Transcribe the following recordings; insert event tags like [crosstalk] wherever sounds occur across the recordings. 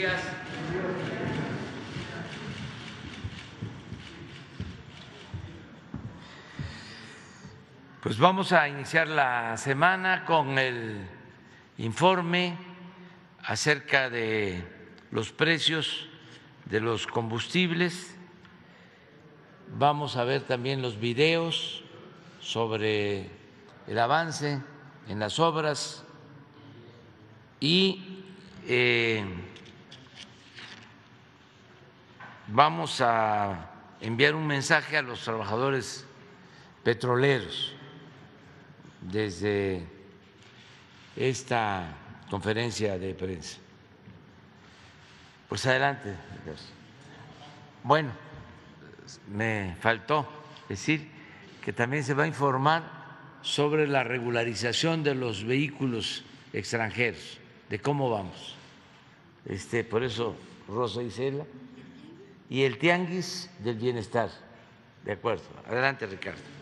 días. Pues vamos a iniciar la semana con el informe acerca de los precios de los combustibles. Vamos a ver también los videos sobre el avance en las obras y eh, vamos a enviar un mensaje a los trabajadores petroleros desde esta conferencia de prensa. Pues adelante. Bueno, me faltó decir que también se va a informar sobre la regularización de los vehículos extranjeros, de cómo vamos. Este, por eso Rosa Isela y el tianguis del bienestar. De acuerdo. Adelante, Ricardo.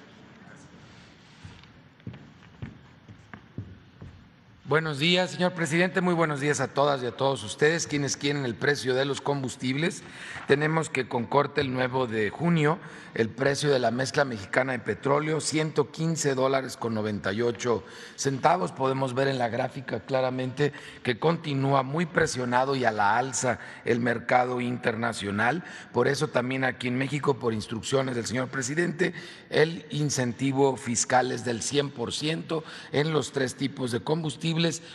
Buenos días, señor presidente. Muy buenos días a todas y a todos ustedes. Quienes quieren el precio de los combustibles, tenemos que con corte el nuevo de junio el precio de la mezcla mexicana de petróleo, 115 dólares con 98 centavos. Podemos ver en la gráfica claramente que continúa muy presionado y a la alza el mercado internacional. Por eso también aquí en México, por instrucciones del señor presidente, el incentivo fiscal es del 100% en los tres tipos de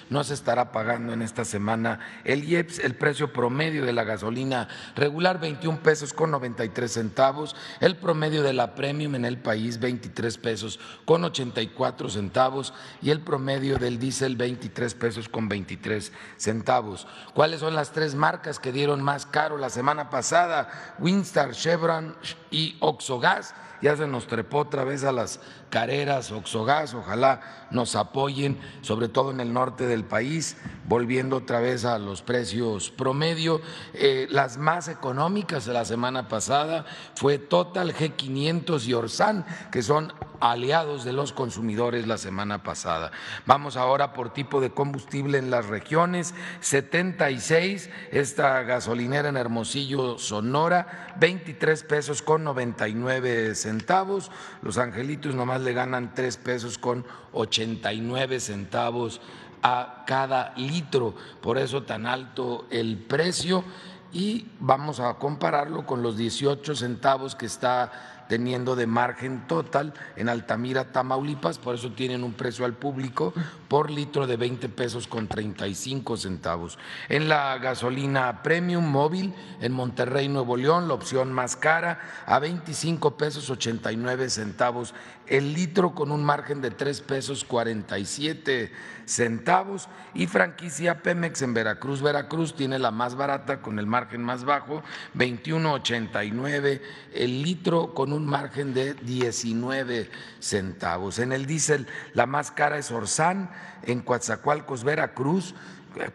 No se estará pagando en esta semana el IEPS, el precio promedio de la gasolina regular 21 pesos con 93 centavos, el promedio de la premium en el país 23 pesos con 84 centavos y el promedio del diésel 23 pesos con 23 centavos. ¿Cuáles son las tres marcas que dieron más caro la semana pasada? Winstar, Chevron y Oxogas ya se nos trepó otra vez a las careras, Oxogas, ojalá nos apoyen, sobre todo en el norte del país, volviendo otra vez a los precios promedio. Eh, las más económicas de la semana pasada fue Total, G500 y Orsan, que son aliados de los consumidores la semana pasada. Vamos ahora por tipo de combustible en las regiones, 76, esta gasolinera en Hermosillo, Sonora, 23 pesos con 99 centavos, los angelitos nomás le ganan 3 pesos con 89 centavos a cada litro, por eso tan alto el precio. Y vamos a compararlo con los 18 centavos que está teniendo de margen total en Altamira, Tamaulipas, por eso tienen un precio al público por litro de 20 pesos con 35 centavos. En la gasolina premium móvil en Monterrey, Nuevo León, la opción más cara a 25 pesos 89 centavos el litro con un margen de 3 pesos 47 centavos y franquicia Pemex en Veracruz. Veracruz tiene la más barata con el margen más bajo, 21.89 el litro con un margen de 19 centavos. En el diésel la más cara es Orsán en Coatzacoalcos, Veracruz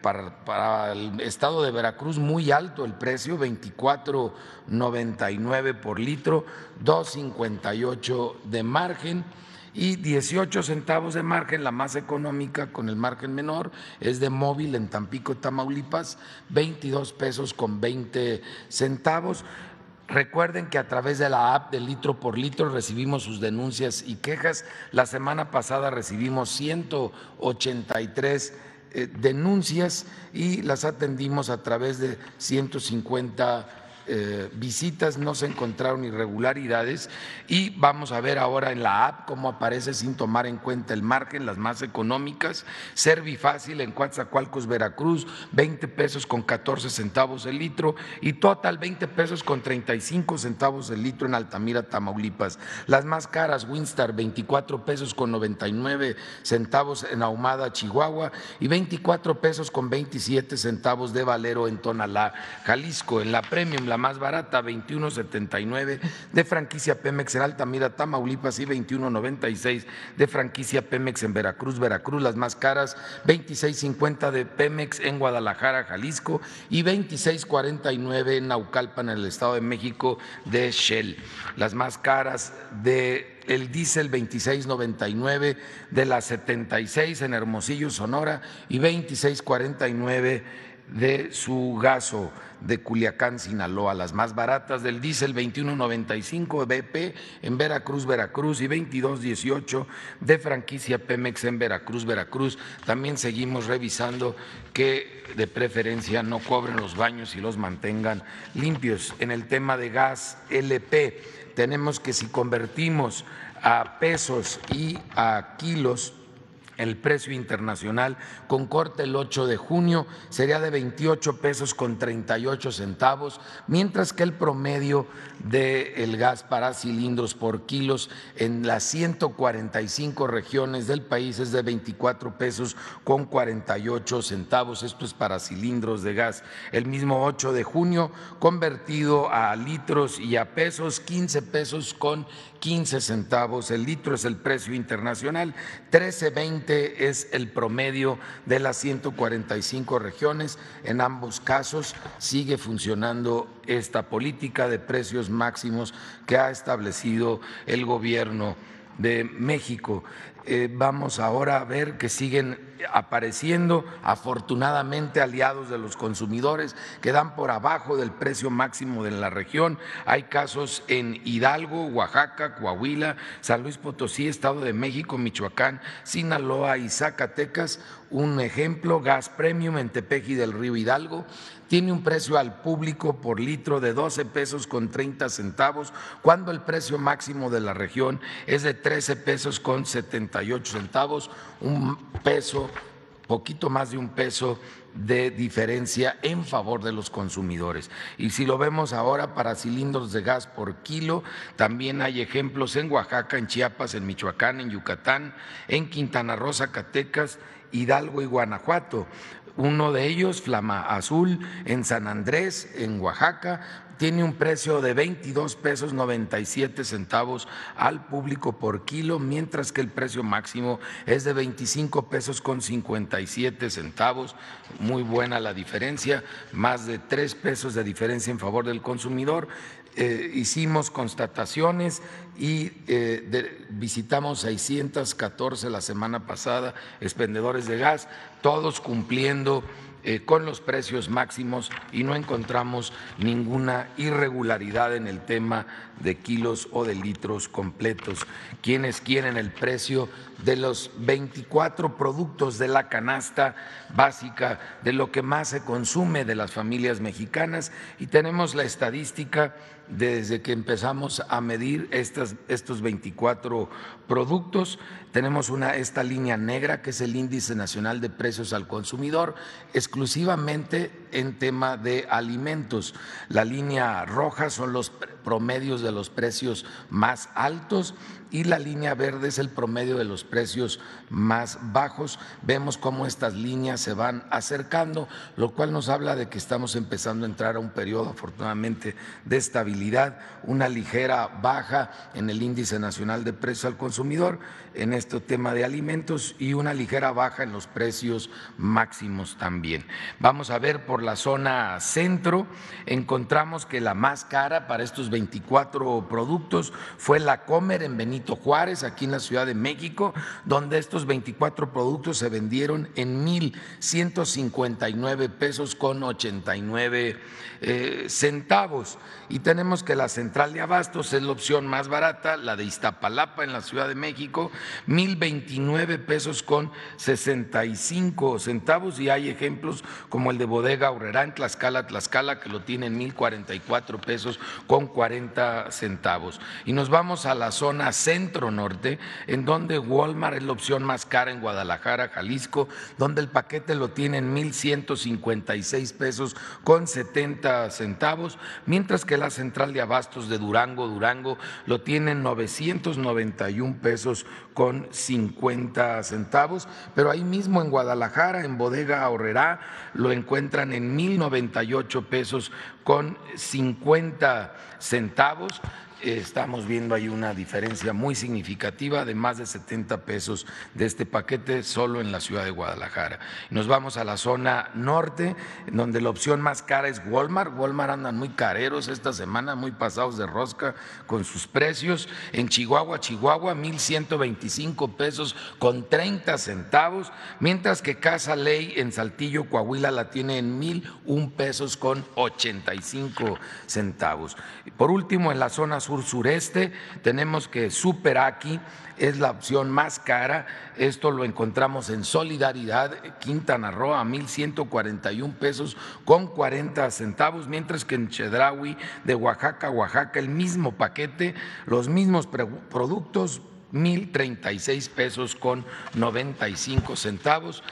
para, el estado de Veracruz muy alto el precio, 24.99 por litro, 2.58 de margen y 18 centavos de margen, la más económica con el margen menor es de móvil en Tampico, Tamaulipas, 22 pesos con 20 centavos. Recuerden que a través de la app de litro por litro recibimos sus denuncias y quejas. La semana pasada recibimos 183 eh, denuncias y las atendimos a través de 150 eh, visitas, no se encontraron irregularidades y vamos a ver ahora en la app cómo aparece sin tomar en cuenta el margen, las más económicas, Servifácil en Coatzacoalcos, Veracruz, 20 pesos con 14 centavos el litro y Total 20 pesos con 35 centavos el litro en Altamira, Tamaulipas. Las más caras, Winstar 24 pesos con 99 centavos en Ahumada, Chihuahua y 24 pesos con 27 centavos de Valero en Tonalá, Jalisco. En la Premium, la más barata, 21.79 de franquicia Pemex en Altamira, Tamaulipas y 21.96 de franquicia Pemex en Veracruz, Veracruz, las más caras, 26.50 de Pemex en Guadalajara, Jalisco y 26.49 en Naucalpan, en el Estado de México, de Shell. Las más caras de el diésel 26.99 de la 76 en Hermosillo, Sonora y 26.49 de su gaso de Culiacán, Sinaloa, las más baratas del diésel 21.95 BP en Veracruz, Veracruz y 22.18 de franquicia Pemex en Veracruz, Veracruz. También seguimos revisando que de preferencia no cobren los baños y los mantengan limpios. En el tema de gas LP, tenemos que si convertimos a pesos y a kilos, el precio internacional con corte el 8 de junio sería de 28 pesos con 38 centavos, mientras que el promedio del gas para cilindros por kilos en las 145 regiones del país es de 24 pesos con 48 centavos. Esto es para cilindros de gas. El mismo 8 de junio convertido a litros y a pesos, 15 pesos con 15 centavos el litro es el precio internacional, 13.20 es el promedio de las 145 regiones. En ambos casos sigue funcionando esta política de precios máximos que ha establecido el gobierno de México. Eh, vamos ahora a ver que siguen apareciendo afortunadamente aliados de los consumidores que dan por abajo del precio máximo de la región. Hay casos en Hidalgo, Oaxaca, Coahuila, San Luis Potosí, Estado de México, Michoacán, Sinaloa y Zacatecas. Un ejemplo, gas premium en Tepeji del Río Hidalgo tiene un precio al público por litro de 12 pesos con 30 centavos, cuando el precio máximo de la región es de 13 pesos con 78 centavos, un peso, poquito más de un peso de diferencia en favor de los consumidores. Y si lo vemos ahora para cilindros de gas por kilo, también hay ejemplos en Oaxaca, en Chiapas, en Michoacán, en Yucatán, en Quintana Roo, Zacatecas, Hidalgo y Guanajuato. Uno de ellos, Flama Azul, en San Andrés, en Oaxaca, tiene un precio de 22 pesos 97 centavos al público por kilo, mientras que el precio máximo es de 25 pesos con 57 centavos. Muy buena la diferencia, más de 3 pesos de diferencia en favor del consumidor. Eh, hicimos constataciones y eh, visitamos 614 la semana pasada expendedores de gas, todos cumpliendo eh, con los precios máximos y no encontramos ninguna irregularidad en el tema de kilos o de litros completos. Quienes quieren el precio de los 24 productos de la canasta básica, de lo que más se consume de las familias mexicanas y tenemos la estadística desde que empezamos a medir estos 24 productos. Tenemos una, esta línea negra que es el índice nacional de precios al consumidor, exclusivamente en tema de alimentos. La línea roja son los promedios de los precios más altos y la línea verde es el promedio de los precios más bajos. Vemos cómo estas líneas se van acercando, lo cual nos habla de que estamos empezando a entrar a un periodo afortunadamente de estabilidad, una ligera baja en el índice nacional de precios al consumidor en este tema de alimentos y una ligera baja en los precios máximos también. Vamos a ver por la zona centro, encontramos que la más cara para estos 24 productos fue la Comer en Benito Juárez, aquí en la Ciudad de México, donde estos 24 productos se vendieron en 1.159 pesos con 89 eh, centavos. Y tenemos que la central de abastos es la opción más barata, la de Iztapalapa en la Ciudad de México, 1.029 pesos con 65 centavos. Y hay ejemplos como el de Bodega Urrera en Tlaxcala, Tlaxcala, que lo tiene en 1.044 pesos con 40 centavos. Y nos vamos a la zona centro norte, en donde Walmart es la opción más cara en Guadalajara, Jalisco, donde el paquete lo tiene en 1.156 pesos con 70 centavos, mientras que la central de abastos de Durango, Durango, lo tiene en 991 pesos con 50 centavos, pero ahí mismo en Guadalajara, en Bodega Ahorrerá, lo encuentran en 1.098 pesos con 50 centavos estamos viendo ahí una diferencia muy significativa de más de 70 pesos de este paquete solo en la ciudad de Guadalajara. Nos vamos a la zona norte, donde la opción más cara es Walmart. Walmart andan muy careros esta semana, muy pasados de rosca con sus precios. En Chihuahua, Chihuahua, 1.125 pesos con 30 centavos, mientras que Casa Ley en Saltillo, Coahuila, la tiene en 1.001 pesos con 85 centavos. Por último, en la zona sur-sureste tenemos que Superaki es la opción más cara. Esto lo encontramos en Solidaridad, Quintana Roo, a 1.141 pesos con 40 centavos, mientras que en Chedraui de Oaxaca, Oaxaca, el mismo paquete, los mismos productos, 1.036 pesos con 95 centavos.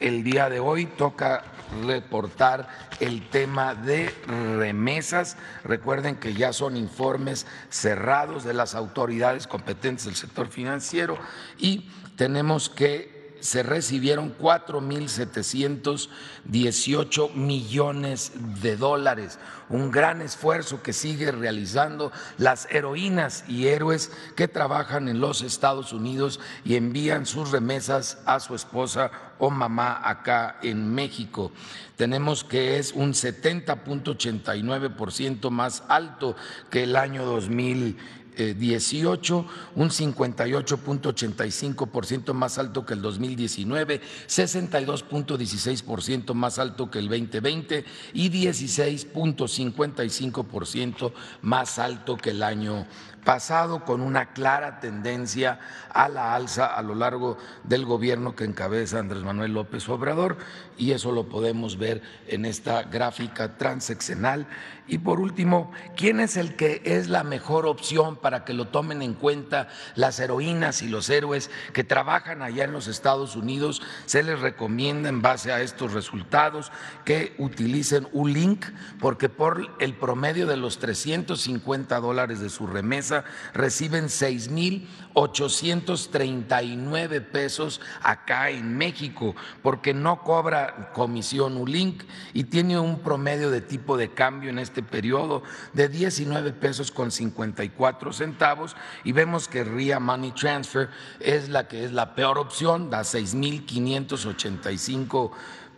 El día de hoy toca reportar el tema de remesas. Recuerden que ya son informes cerrados de las autoridades competentes del sector financiero y tenemos que se recibieron 4.718 millones de dólares, un gran esfuerzo que sigue realizando las heroínas y héroes que trabajan en los Estados Unidos y envían sus remesas a su esposa o mamá acá en México. Tenemos que es un 70.89% más alto que el año 2000 18, un 58.85% más alto que el 2019, 62.16% más alto que el 2020 y 16.55% más alto que el año pasado con una clara tendencia a la alza a lo largo del gobierno que encabeza Andrés Manuel López Obrador y eso lo podemos ver en esta gráfica transeccional. Y por último, ¿quién es el que es la mejor opción para que lo tomen en cuenta las heroínas y los héroes que trabajan allá en los Estados Unidos? Se les recomienda en base a estos resultados que utilicen un link porque por el promedio de los 350 dólares de su remesa reciben 6.839 pesos acá en México porque no cobra comisión ULINK y tiene un promedio de tipo de cambio en este periodo de 19 pesos con 54 centavos y vemos que RIA Money Transfer es la que es la peor opción, da 6.585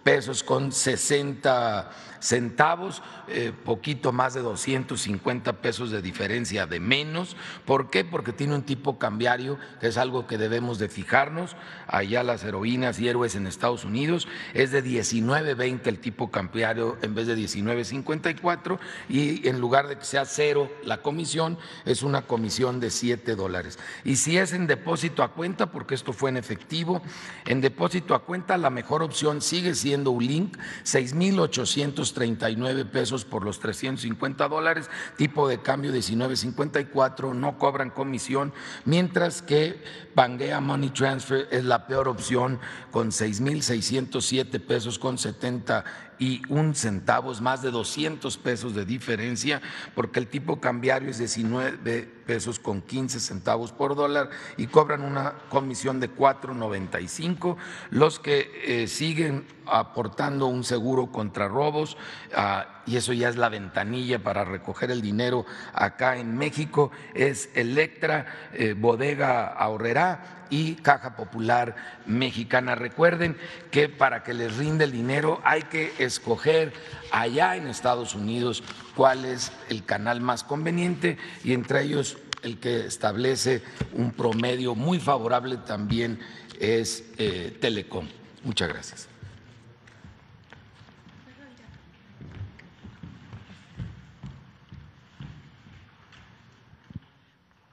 pesos con 60 centavos, eh, poquito más de 250 pesos de diferencia de menos. ¿Por qué? Porque tiene un tipo cambiario, que es algo que debemos de fijarnos. Allá las heroínas y héroes en Estados Unidos es de 19.20 el tipo cambiario en vez de 19.54 y en lugar de que sea cero la comisión, es una comisión de 7 dólares. Y si es en depósito a cuenta, porque esto fue en efectivo, en depósito a cuenta la mejor opción sigue siendo ULINK, 6.800 39 pesos por los 350 dólares, tipo de cambio 19.54, no cobran comisión, mientras que Pangea Money Transfer es la peor opción con 6.607 pesos con 70 y un centavos, más de 200 pesos de diferencia, porque el tipo cambiario es 19 pesos con 15 centavos por dólar y cobran una comisión de 4.95. Los que eh, siguen aportando un seguro contra robos, ah, y eso ya es la ventanilla para recoger el dinero acá en México, es Electra, eh, Bodega Ahorrera y Caja Popular Mexicana. Recuerden que para que les rinde el dinero hay que escoger allá en Estados Unidos cuál es el canal más conveniente y entre ellos el que establece un promedio muy favorable también es eh, Telecom. Muchas gracias.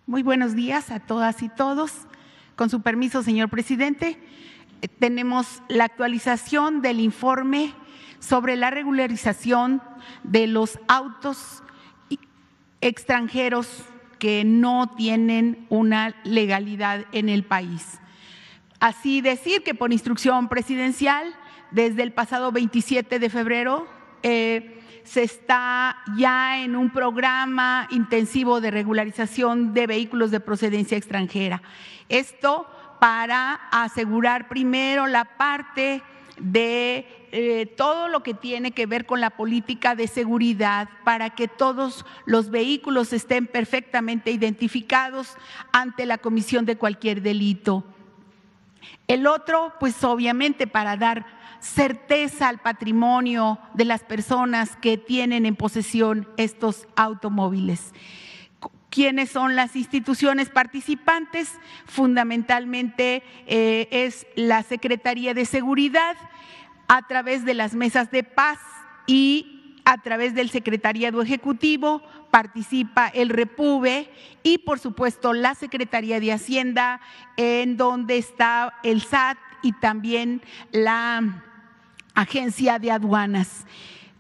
Muy buenos días a todas y todos. Con su permiso, señor presidente, eh, tenemos la actualización del informe sobre la regularización de los autos extranjeros que no tienen una legalidad en el país. Así decir que por instrucción presidencial, desde el pasado 27 de febrero, eh, se está ya en un programa intensivo de regularización de vehículos de procedencia extranjera. Esto para asegurar primero la parte de eh, todo lo que tiene que ver con la política de seguridad para que todos los vehículos estén perfectamente identificados ante la comisión de cualquier delito. El otro, pues obviamente para dar certeza al patrimonio de las personas que tienen en posesión estos automóviles. ¿Quiénes son las instituciones participantes? Fundamentalmente eh, es la Secretaría de Seguridad a través de las mesas de paz y a través del Secretariado Ejecutivo participa el Repube y por supuesto la Secretaría de Hacienda en donde está el SAT y también la Agencia de Aduanas.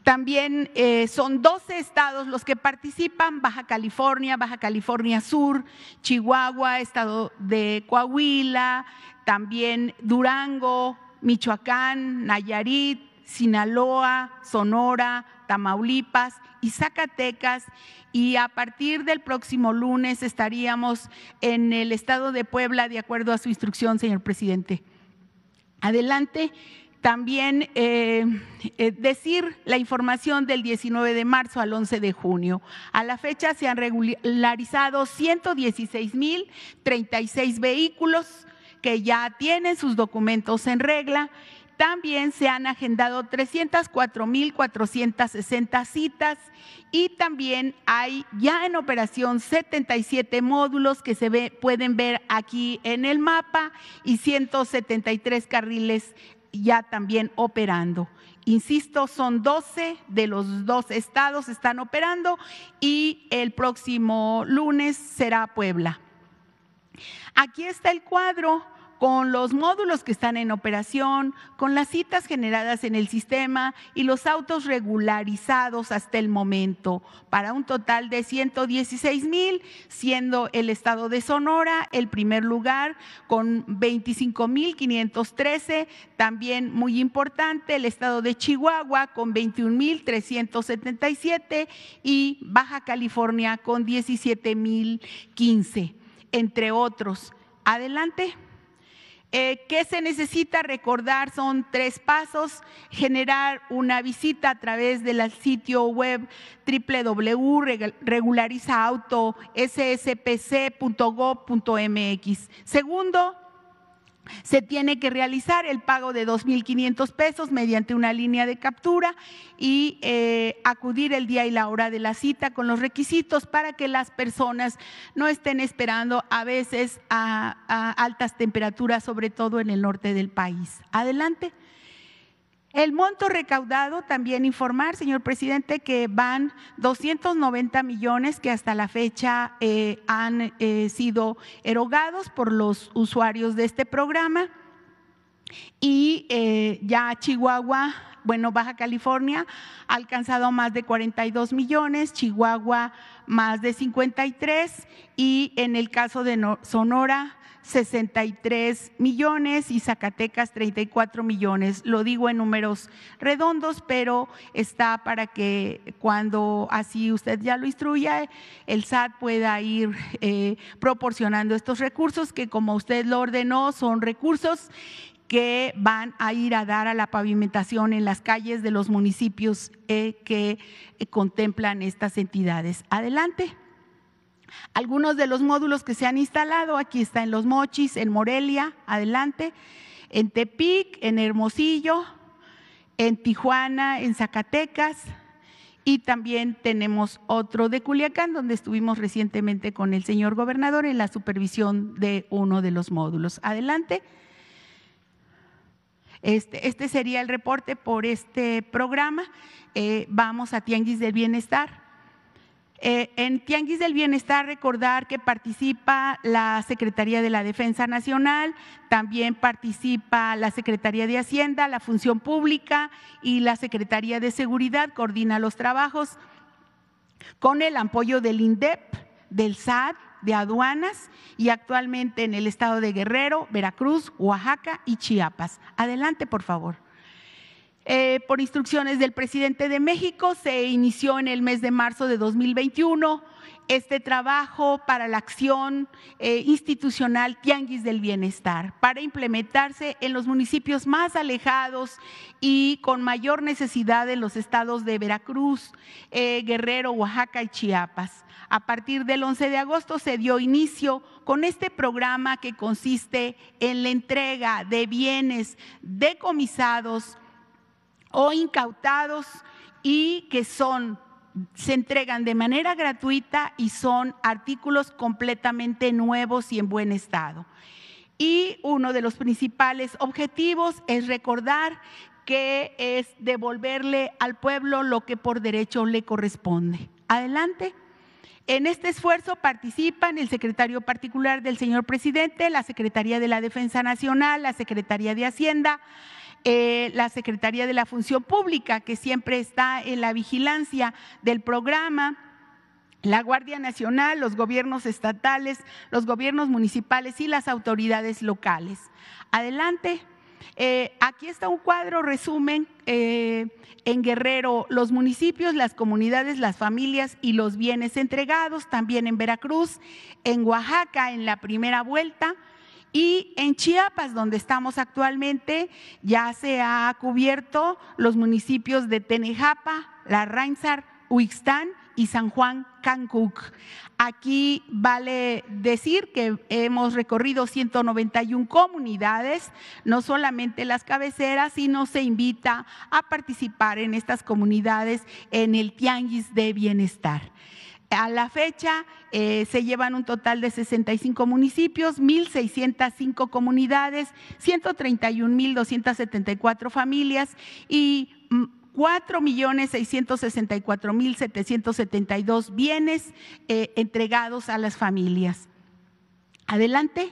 También eh, son 12 estados los que participan, Baja California, Baja California Sur, Chihuahua, estado de Coahuila, también Durango, Michoacán, Nayarit, Sinaloa, Sonora, Tamaulipas y Zacatecas. Y a partir del próximo lunes estaríamos en el estado de Puebla, de acuerdo a su instrucción, señor presidente. Adelante. También eh, eh, decir la información del 19 de marzo al 11 de junio. A la fecha se han regularizado 116.036 vehículos que ya tienen sus documentos en regla. También se han agendado 304.460 citas y también hay ya en operación 77 módulos que se pueden ver aquí en el mapa y 173 carriles ya también operando. Insisto, son 12 de los dos estados están operando y el próximo lunes será Puebla. Aquí está el cuadro con los módulos que están en operación, con las citas generadas en el sistema y los autos regularizados hasta el momento, para un total de 116 mil, siendo el estado de Sonora el primer lugar con 25 mil 513, también muy importante el estado de Chihuahua con 21 mil 377 y Baja California con 17 mil 15, entre otros. Adelante. Eh, ¿Qué se necesita recordar? Son tres pasos. Generar una visita a través del sitio web www.regularizaauto.sspc.gov.mx. Segundo, se tiene que realizar el pago de 2.500 pesos mediante una línea de captura y eh, acudir el día y la hora de la cita con los requisitos para que las personas no estén esperando a veces a altas temperaturas, sobre todo en el norte del país. Adelante. El monto recaudado, también informar, señor presidente, que van 290 millones que hasta la fecha eh, han eh, sido erogados por los usuarios de este programa. Y eh, ya Chihuahua, bueno, Baja California ha alcanzado más de 42 millones, Chihuahua más de 53 y en el caso de Sonora 63 millones y Zacatecas 34 millones. Lo digo en números redondos, pero está para que cuando así usted ya lo instruya, el SAT pueda ir eh, proporcionando estos recursos que como usted lo ordenó son recursos que van a ir a dar a la pavimentación en las calles de los municipios eh, que eh, contemplan estas entidades. Adelante. Algunos de los módulos que se han instalado, aquí está en Los Mochis, en Morelia, adelante, en Tepic, en Hermosillo, en Tijuana, en Zacatecas y también tenemos otro de Culiacán, donde estuvimos recientemente con el señor gobernador en la supervisión de uno de los módulos. Adelante. Este, este sería el reporte por este programa. Eh, vamos a Tianguis del Bienestar. Eh, en Tianguis del Bienestar, recordar que participa la Secretaría de la Defensa Nacional, también participa la Secretaría de Hacienda, la Función Pública y la Secretaría de Seguridad, coordina los trabajos con el apoyo del INDEP, del SAT, de aduanas y actualmente en el estado de Guerrero, Veracruz, Oaxaca y Chiapas. Adelante, por favor. Eh, por instrucciones del presidente de México, se inició en el mes de marzo de 2021 este trabajo para la acción eh, institucional Tianguis del Bienestar, para implementarse en los municipios más alejados y con mayor necesidad en los estados de Veracruz, eh, Guerrero, Oaxaca y Chiapas. A partir del 11 de agosto se dio inicio con este programa que consiste en la entrega de bienes decomisados o incautados y que son se entregan de manera gratuita y son artículos completamente nuevos y en buen estado. Y uno de los principales objetivos es recordar que es devolverle al pueblo lo que por derecho le corresponde. Adelante. En este esfuerzo participan el secretario particular del señor presidente, la Secretaría de la Defensa Nacional, la Secretaría de Hacienda, eh, la Secretaría de la Función Pública, que siempre está en la vigilancia del programa, la Guardia Nacional, los gobiernos estatales, los gobiernos municipales y las autoridades locales. Adelante. Eh, aquí está un cuadro resumen eh, en Guerrero, los municipios, las comunidades, las familias y los bienes entregados, también en Veracruz, en Oaxaca en la primera vuelta y en Chiapas, donde estamos actualmente, ya se ha cubierto los municipios de Tenejapa, La Rainsar, Huixtán y San Juan Cancuc. Aquí vale decir que hemos recorrido 191 comunidades, no solamente las cabeceras, sino se invita a participar en estas comunidades en el Tianguis de Bienestar. A la fecha eh, se llevan un total de 65 municipios, 1.605 comunidades, 131.274 familias y mm, 4.664.772 bienes eh, entregados a las familias. Adelante.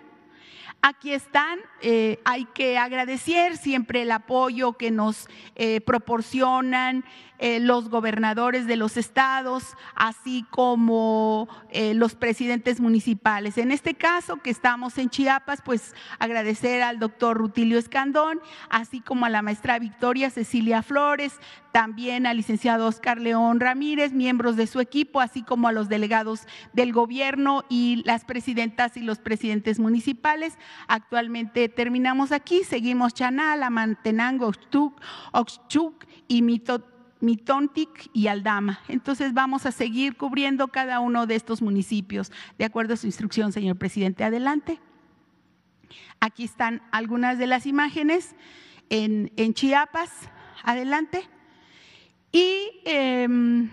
Aquí están, eh, hay que agradecer siempre el apoyo que nos eh, proporcionan eh, los gobernadores de los estados, así como los presidentes municipales. En este caso, que estamos en Chiapas, pues agradecer al doctor Rutilio Escandón, así como a la maestra Victoria Cecilia Flores, también al licenciado Oscar León Ramírez, miembros de su equipo, así como a los delegados del gobierno y las presidentas y los presidentes municipales. Actualmente terminamos aquí, seguimos Chanal, Mantenango, Oxchuc y Mitontic y Aldama. Entonces vamos a seguir cubriendo cada uno de estos municipios, de acuerdo a su instrucción, señor presidente. Adelante. Aquí están algunas de las imágenes en, en Chiapas. Adelante. Y em,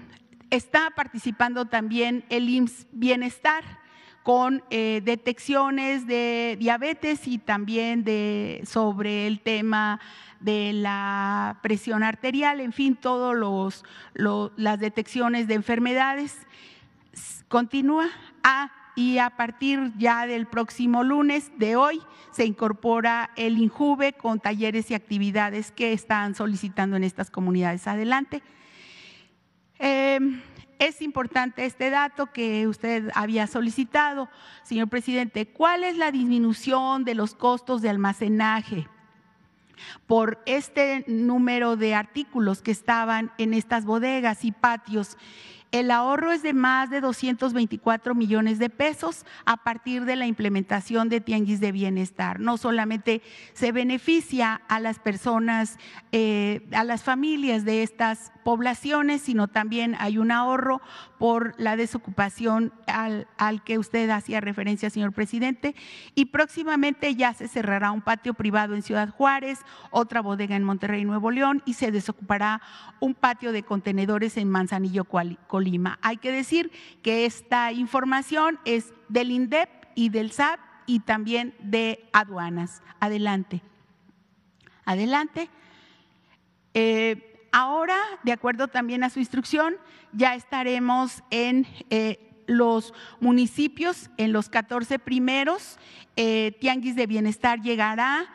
está participando también el IMSS Bienestar con eh, detecciones de diabetes y también de, sobre el tema de la presión arterial, en fin, todas las detecciones de enfermedades. Continúa. Ah, y a partir ya del próximo lunes de hoy se incorpora el INJUVE con talleres y actividades que están solicitando en estas comunidades. Adelante. Em, es importante este dato que usted había solicitado, señor presidente. ¿Cuál es la disminución de los costos de almacenaje? por este número de artículos que estaban en estas bodegas y patios el ahorro es de más de 224 millones de pesos a partir de la implementación de Tianguis de Bienestar. No solamente se beneficia a las personas, eh, a las familias de estas poblaciones, sino también hay un ahorro por la desocupación al, al, que usted hacía referencia, señor presidente. Y próximamente ya se cerrará un patio privado en Ciudad Juárez, otra bodega en Monterrey, Nuevo León, y se desocupará un patio de contenedores en Manzanillo, Colima. Hay que decir que esta información es del INDEP y del SAP y también de aduanas. Adelante. Adelante. Eh, Ahora, de acuerdo también a su instrucción, ya estaremos en eh, los municipios, en los 14 primeros. Eh, Tianguis de Bienestar llegará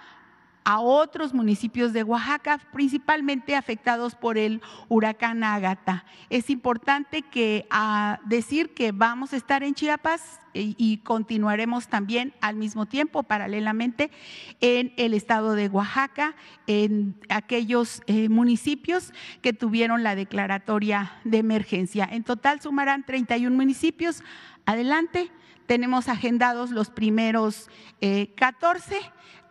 a otros municipios de Oaxaca, principalmente afectados por el huracán Ágata. Es importante que decir que vamos a estar en Chiapas y, continuaremos también al mismo tiempo, paralelamente, en el estado de Oaxaca, en aquellos eh, municipios que tuvieron la declaratoria de emergencia. En total sumarán 31 municipios. Adelante, tenemos agendados los primeros 14 eh,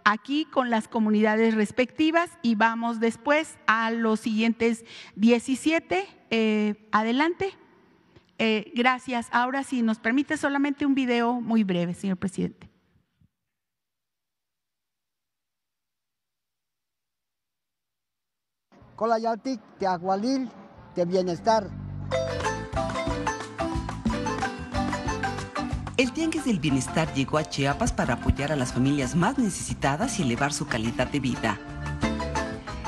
aquí con las comunidades respectivas y vamos después a los siguientes 17. Eh, adelante. Eh, gracias. Ahora sí, nos permite solamente un video muy breve, señor presidente. Colayaltic, Teagualil, de bienestar. El Tianguis del Bienestar llegó a Chiapas para apoyar a las familias más necesitadas y elevar su calidad de vida.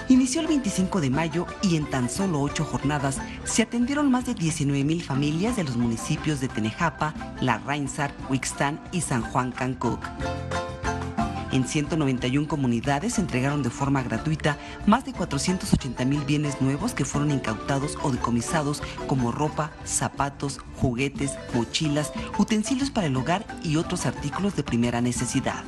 Inició el 25 de mayo y en tan solo ocho jornadas se atendieron más de 19 mil familias de los municipios de Tenejapa, La Rainsar, Huixtán y San Juan Cancuc. En 191 comunidades se entregaron de forma gratuita más de 480 mil bienes nuevos que fueron incautados o decomisados como ropa, zapatos, juguetes, mochilas, utensilios para el hogar y otros artículos de primera necesidad.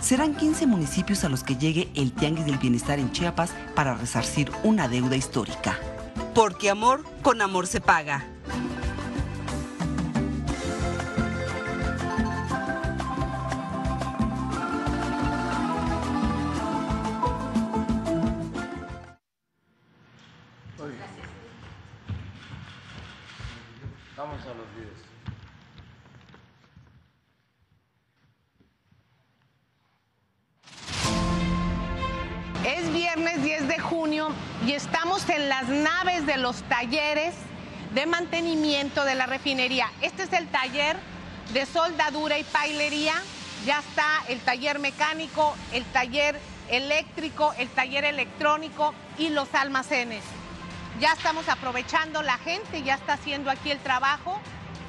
Serán 15 municipios a los que llegue el Tianguis del Bienestar en Chiapas para resarcir una deuda histórica. Porque amor con amor se paga. Los talleres de mantenimiento de la refinería. Este es el taller de soldadura y pailería. Ya está el taller mecánico, el taller eléctrico, el taller electrónico y los almacenes. Ya estamos aprovechando, la gente ya está haciendo aquí el trabajo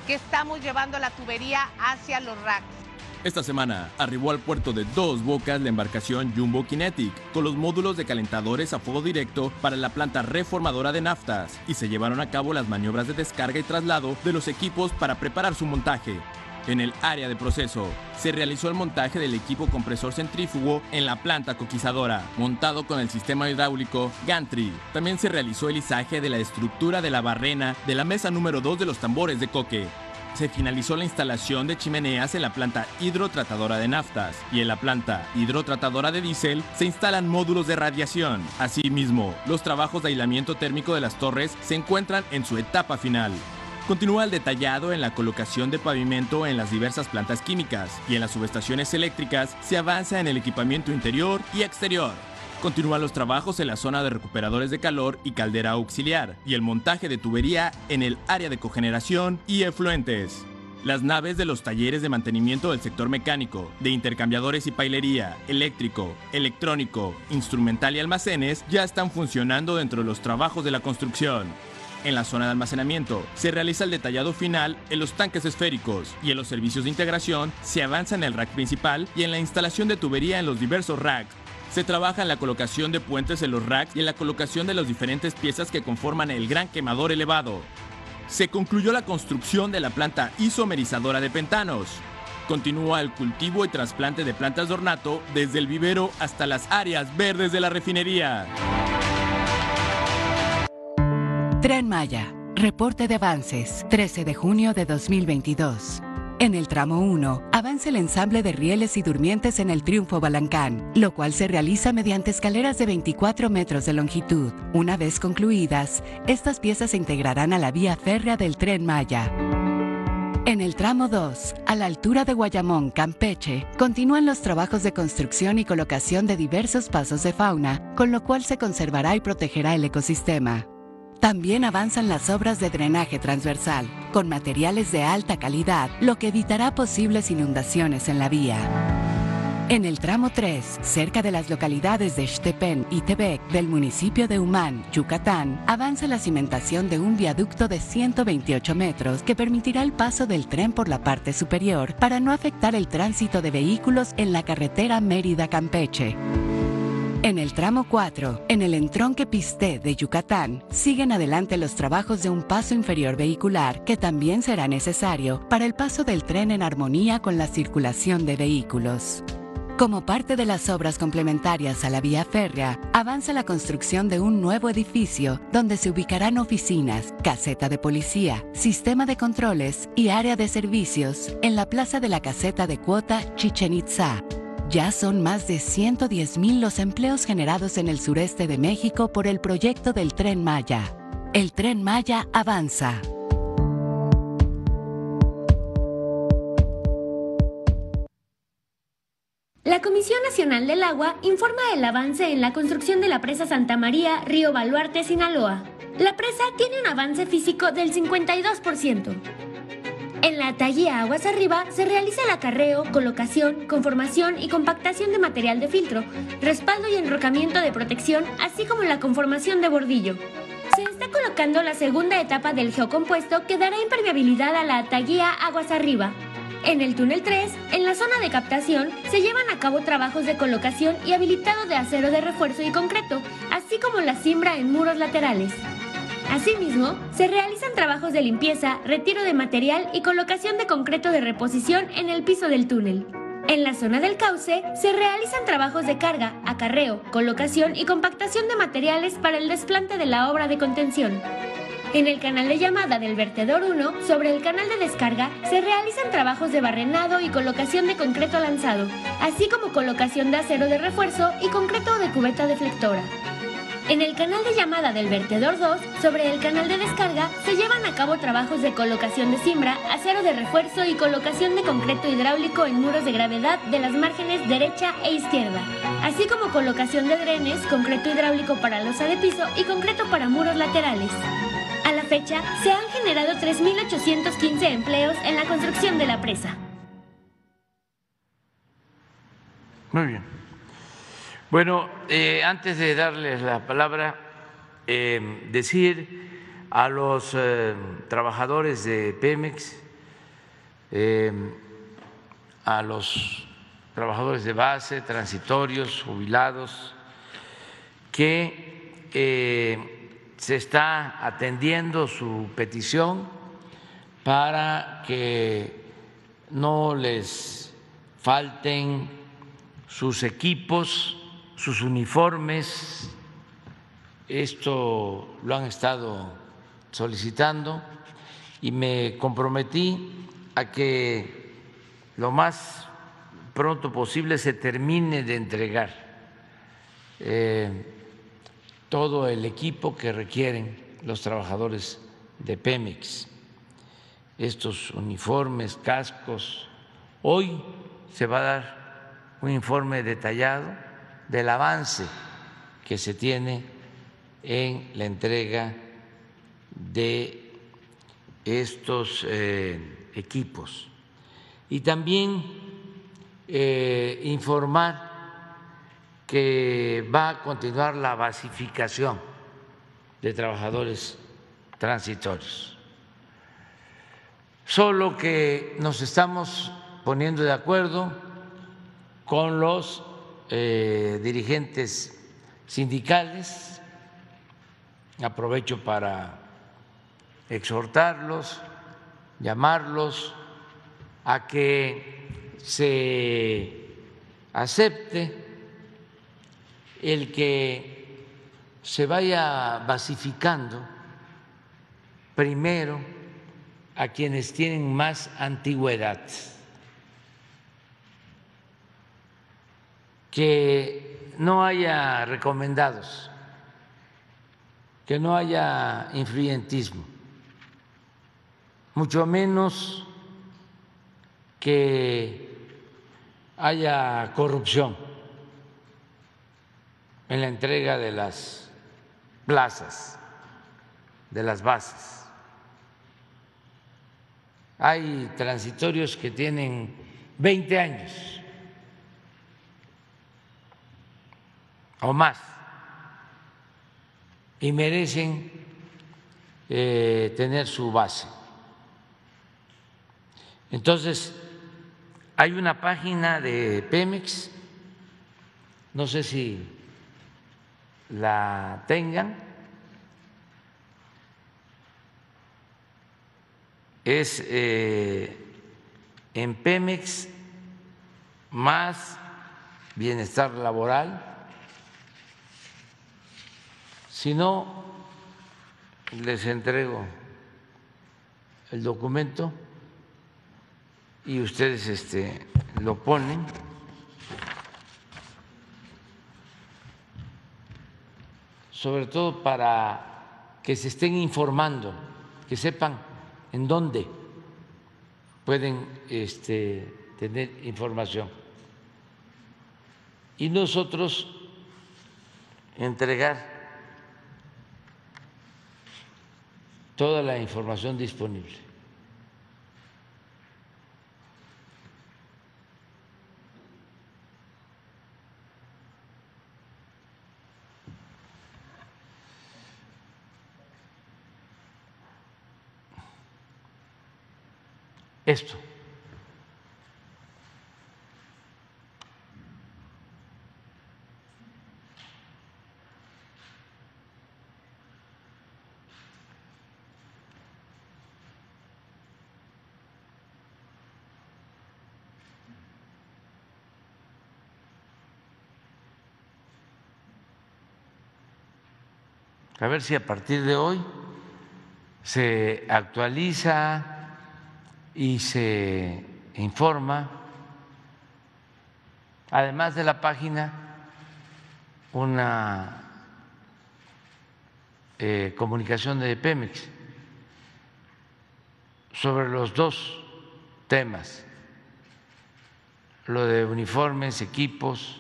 que estamos llevando la tubería hacia los racks. Esta semana arribó al puerto de Dos Bocas la embarcación Jumbo Kinetic con los módulos de calentadores a fuego directo para la planta reformadora de naftas y se llevaron a cabo las maniobras de descarga y traslado de los equipos para preparar su montaje. En el área de proceso, se realizó el montaje del equipo compresor centrífugo en la planta coquizadora, montado con el sistema hidráulico Gantry. También se realizó el izaje de la estructura de la barrena de la mesa número 2 de los tambores de coque se finalizó la instalación de chimeneas en la planta hidrotratadora de naftas y en la planta hidrotratadora de diésel se instalan módulos de radiación. Asimismo, los trabajos de aislamiento térmico de las torres se encuentran en su etapa final. Continúa el detallado en la colocación de pavimento en las diversas plantas químicas y en las subestaciones eléctricas se avanza en el equipamiento interior y exterior. Continúan los trabajos en la zona de recuperadores de calor y caldera auxiliar y el montaje de tubería en el área de cogeneración y efluentes. Las naves de los talleres de mantenimiento del sector mecánico, de intercambiadores y pailería, eléctrico, electrónico, instrumental y almacenes ya están funcionando dentro de los trabajos de la construcción. En la zona de almacenamiento se realiza el detallado final en los tanques esféricos y en los servicios de integración se avanza en el rack principal y en la instalación de tubería en los diversos racks se trabaja en la colocación de puentes en los racks y en la colocación de las diferentes piezas que conforman el gran quemador elevado. Se concluyó la construcción de la planta isomerizadora de pentanos. Continúa el cultivo y trasplante de plantas de ornato desde el vivero hasta las áreas verdes de la refinería. Tren Maya, reporte de avances, 13 de junio de 2022. En el tramo 1, avanza el ensamble de rieles y durmientes en el Triunfo Balancán, lo cual se realiza mediante escaleras de 24 metros de longitud. Una vez concluidas, estas piezas se integrarán a la vía férrea del tren Maya. En el tramo 2, a la altura de Guayamón, Campeche, continúan los trabajos de construcción y colocación de diversos pasos de fauna, con lo cual se conservará y protegerá el ecosistema. También avanzan las obras de drenaje transversal, con materiales de alta calidad, lo que evitará posibles inundaciones en la vía. En el tramo 3, cerca de las localidades de Xtepén y Tebek del municipio de Humán, Yucatán, avanza la cimentación de un viaducto de 128 metros que permitirá el paso del tren por la parte superior para no afectar el tránsito de vehículos en la carretera Mérida-Campeche. En el tramo 4, en el entronque Pisté de Yucatán, siguen adelante los trabajos de un paso inferior vehicular que también será necesario para el paso del tren en armonía con la circulación de vehículos. Como parte de las obras complementarias a la vía férrea, avanza la construcción de un nuevo edificio donde se ubicarán oficinas, caseta de policía, sistema de controles y área de servicios en la plaza de la caseta de cuota Chichen Itza, ya son más de 110 mil los empleos generados en el sureste de México por el proyecto del tren Maya. El tren Maya avanza. La Comisión Nacional del Agua informa del avance en la construcción de la presa Santa María, Río Baluarte, Sinaloa. La presa tiene un avance físico del 52%. En la tallía Aguas Arriba se realiza el acarreo, colocación, conformación y compactación de material de filtro, respaldo y enrocamiento de protección, así como la conformación de bordillo. Se está colocando la segunda etapa del geocompuesto que dará impermeabilidad a la tallía Aguas Arriba. En el túnel 3, en la zona de captación, se llevan a cabo trabajos de colocación y habilitado de acero de refuerzo y concreto, así como la cimbra en muros laterales. Asimismo, se realizan trabajos de limpieza, retiro de material y colocación de concreto de reposición en el piso del túnel. En la zona del cauce se realizan trabajos de carga, acarreo, colocación y compactación de materiales para el desplante de la obra de contención. En el canal de llamada del vertedor 1, sobre el canal de descarga, se realizan trabajos de barrenado y colocación de concreto lanzado, así como colocación de acero de refuerzo y concreto de cubeta deflectora. En el canal de llamada del vertedor 2, sobre el canal de descarga, se llevan a cabo trabajos de colocación de cimbra, acero de refuerzo y colocación de concreto hidráulico en muros de gravedad de las márgenes derecha e izquierda, así como colocación de drenes, concreto hidráulico para losa de piso y concreto para muros laterales. A la fecha, se han generado 3.815 empleos en la construcción de la presa. Muy bien. Bueno, eh, antes de darles la palabra, eh, decir a los eh, trabajadores de Pemex, a los trabajadores de base, transitorios, jubilados, que se está atendiendo su petición para que no les falten sus equipos sus uniformes, esto lo han estado solicitando y me comprometí a que lo más pronto posible se termine de entregar eh, todo el equipo que requieren los trabajadores de Pemex, estos uniformes, cascos. Hoy se va a dar un informe detallado del avance que se tiene en la entrega de estos eh, equipos. Y también eh, informar que va a continuar la basificación de trabajadores transitorios. Solo que nos estamos poniendo de acuerdo con los eh, dirigentes sindicales, aprovecho para exhortarlos, llamarlos a que se acepte el que se vaya basificando primero a quienes tienen más antigüedad que no haya recomendados, que no haya influyentismo, mucho menos que haya corrupción en la entrega de las plazas, de las bases. Hay transitorios que tienen 20 años o más. Y merecen eh, tener su base. Entonces, hay una página de Pemex, no sé si la tengan, es eh, en Pemex más bienestar laboral, si no, les entrego el documento y ustedes este, lo ponen. sobre todo para que se estén informando, que sepan en dónde pueden este, tener información. Y nosotros entregar toda la información disponible. Esto. A ver si a partir de hoy se actualiza y se informa, además de la página, una eh, comunicación de Pemex sobre los dos temas, lo de uniformes, equipos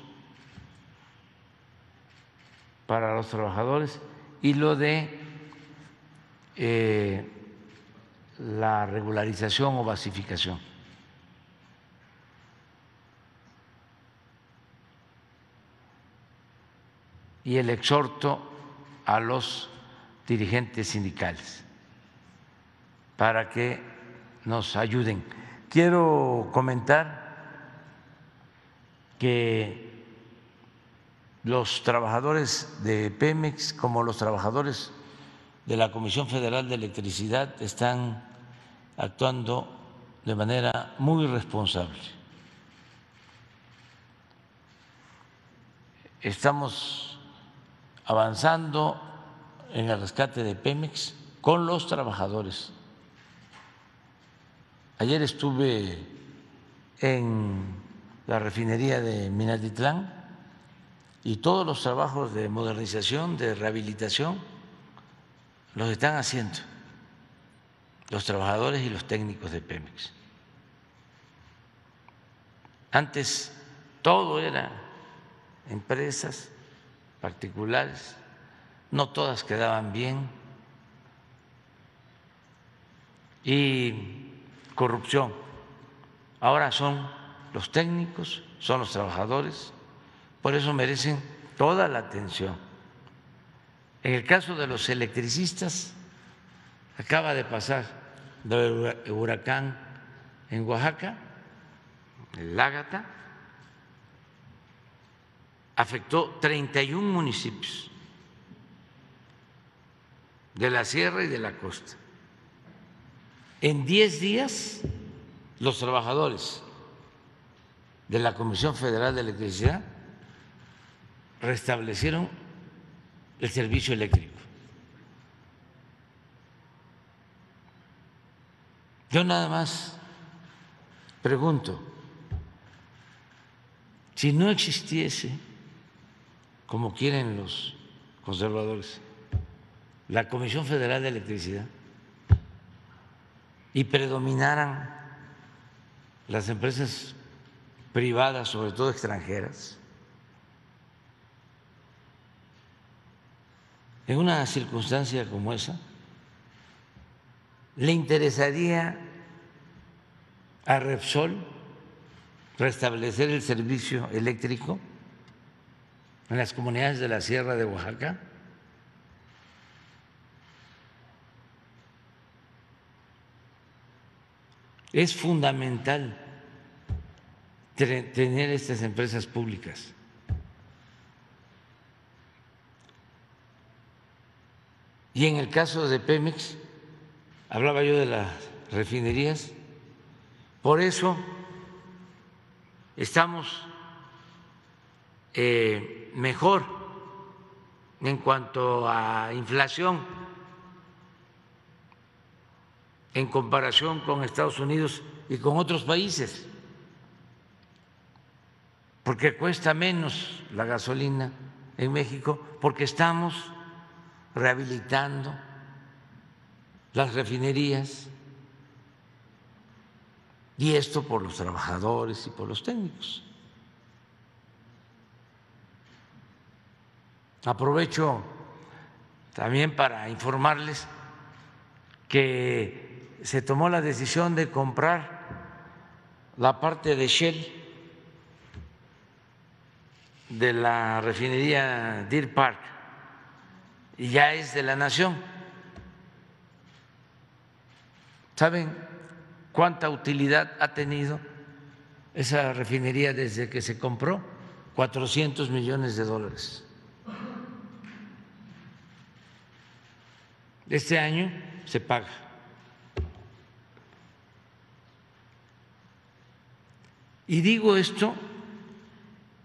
para los trabajadores y lo de eh, la regularización o basificación. Y el exhorto a los dirigentes sindicales para que nos ayuden. Quiero comentar que los trabajadores de Pemex como los trabajadores de la Comisión Federal de Electricidad están actuando de manera muy responsable. Estamos avanzando en el rescate de Pemex con los trabajadores. Ayer estuve en la refinería de Minatitlán y todos los trabajos de modernización, de rehabilitación, los están haciendo los trabajadores y los técnicos de Pemex. Antes todo era empresas particulares, no todas quedaban bien y corrupción. Ahora son los técnicos, son los trabajadores por eso merecen toda la atención. En el caso de los electricistas, acaba de pasar el huracán en Oaxaca, el Ágata, afectó 31 municipios de la sierra y de la costa. En 10 días, los trabajadores de la Comisión Federal de Electricidad restablecieron el servicio eléctrico. Yo nada más pregunto, si no existiese, como quieren los conservadores, la Comisión Federal de Electricidad y predominaran las empresas privadas, sobre todo extranjeras, en una circunstancia como esa, le interesaría a Repsol restablecer el servicio eléctrico en las comunidades de la Sierra de Oaxaca. Es fundamental tener estas empresas públicas. Y en el caso de Pemex, hablaba yo de las refinerías, por eso estamos eh, mejor en cuanto a inflación en comparación con Estados Unidos y con otros países, porque cuesta menos la gasolina en México, porque estamos rehabilitando las refinerías y esto por los trabajadores y por los técnicos. Aprovecho también para informarles que se tomó la decisión de comprar la parte de Shell de la refinería Deer Park y ya es de la nación. ¿Saben cuánta utilidad ha tenido esa refinería desde que se compró? 400 millones de dólares. Este año se paga. Y digo esto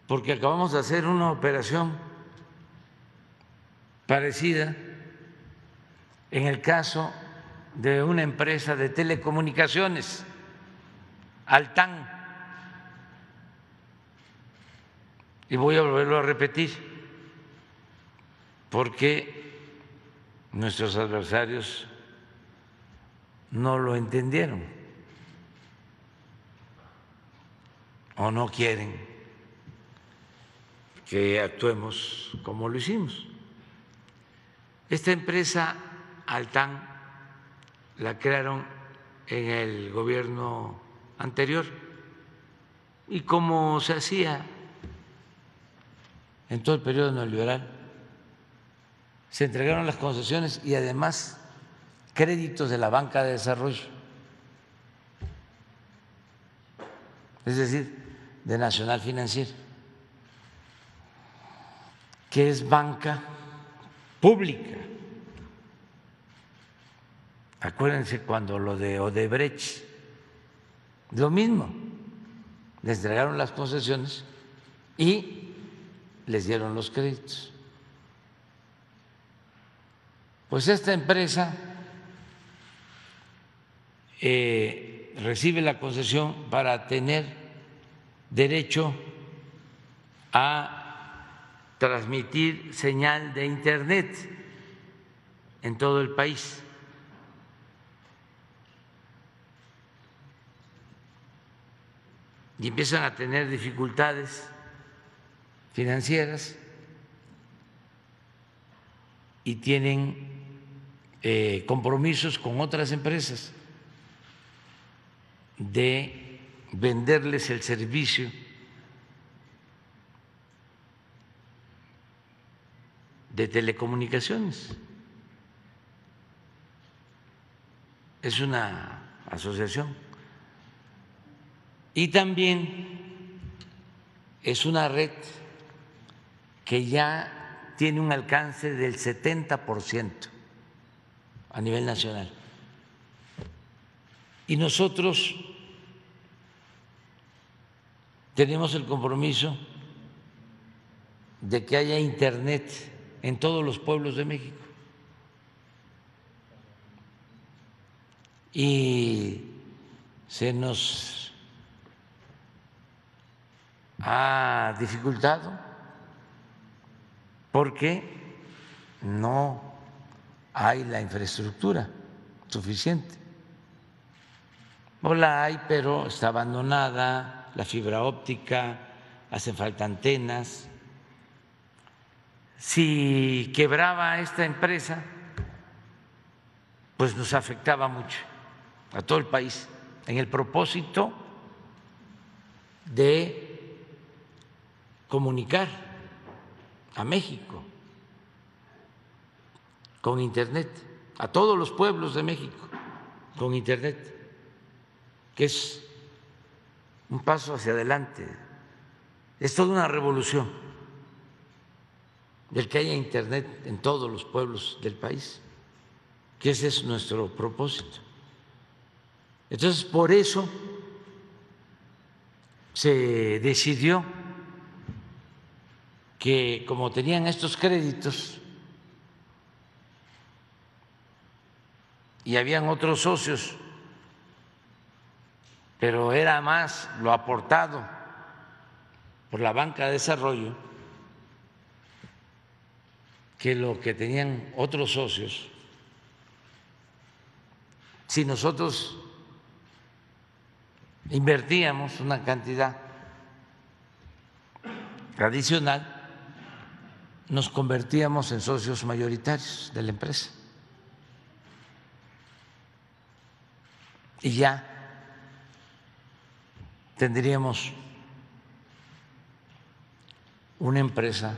porque acabamos de hacer una operación parecida en el caso de una empresa de telecomunicaciones, Altán. Y voy a volverlo a repetir, porque nuestros adversarios no lo entendieron o no quieren que actuemos como lo hicimos. Esta empresa Altán la crearon en el gobierno anterior. Y como se hacía en todo el periodo neoliberal, se entregaron las concesiones y además créditos de la banca de desarrollo, es decir, de Nacional Financiera, que es banca pública. Acuérdense cuando lo de Odebrecht, lo mismo, les entregaron las concesiones y les dieron los créditos. Pues esta empresa eh, recibe la concesión para tener derecho a transmitir señal de Internet en todo el país. Y empiezan a tener dificultades financieras y tienen eh, compromisos con otras empresas de venderles el servicio de telecomunicaciones. Es una asociación. Y también es una red que ya tiene un alcance del 70 por ciento a nivel nacional. Y nosotros tenemos el compromiso de que haya Internet en todos los pueblos de México. Y se nos ha dificultado porque no hay la infraestructura suficiente. No la hay, pero está abandonada, la fibra óptica, hacen falta antenas. Si quebraba esta empresa, pues nos afectaba mucho a todo el país en el propósito de comunicar a México con Internet, a todos los pueblos de México con Internet, que es un paso hacia adelante, es toda una revolución el que haya Internet en todos los pueblos del país, que ese es nuestro propósito. Entonces, por eso se decidió que como tenían estos créditos y habían otros socios, pero era más lo aportado por la banca de desarrollo que lo que tenían otros socios, si nosotros invertíamos una cantidad adicional, nos convertíamos en socios mayoritarios de la empresa. Y ya tendríamos una empresa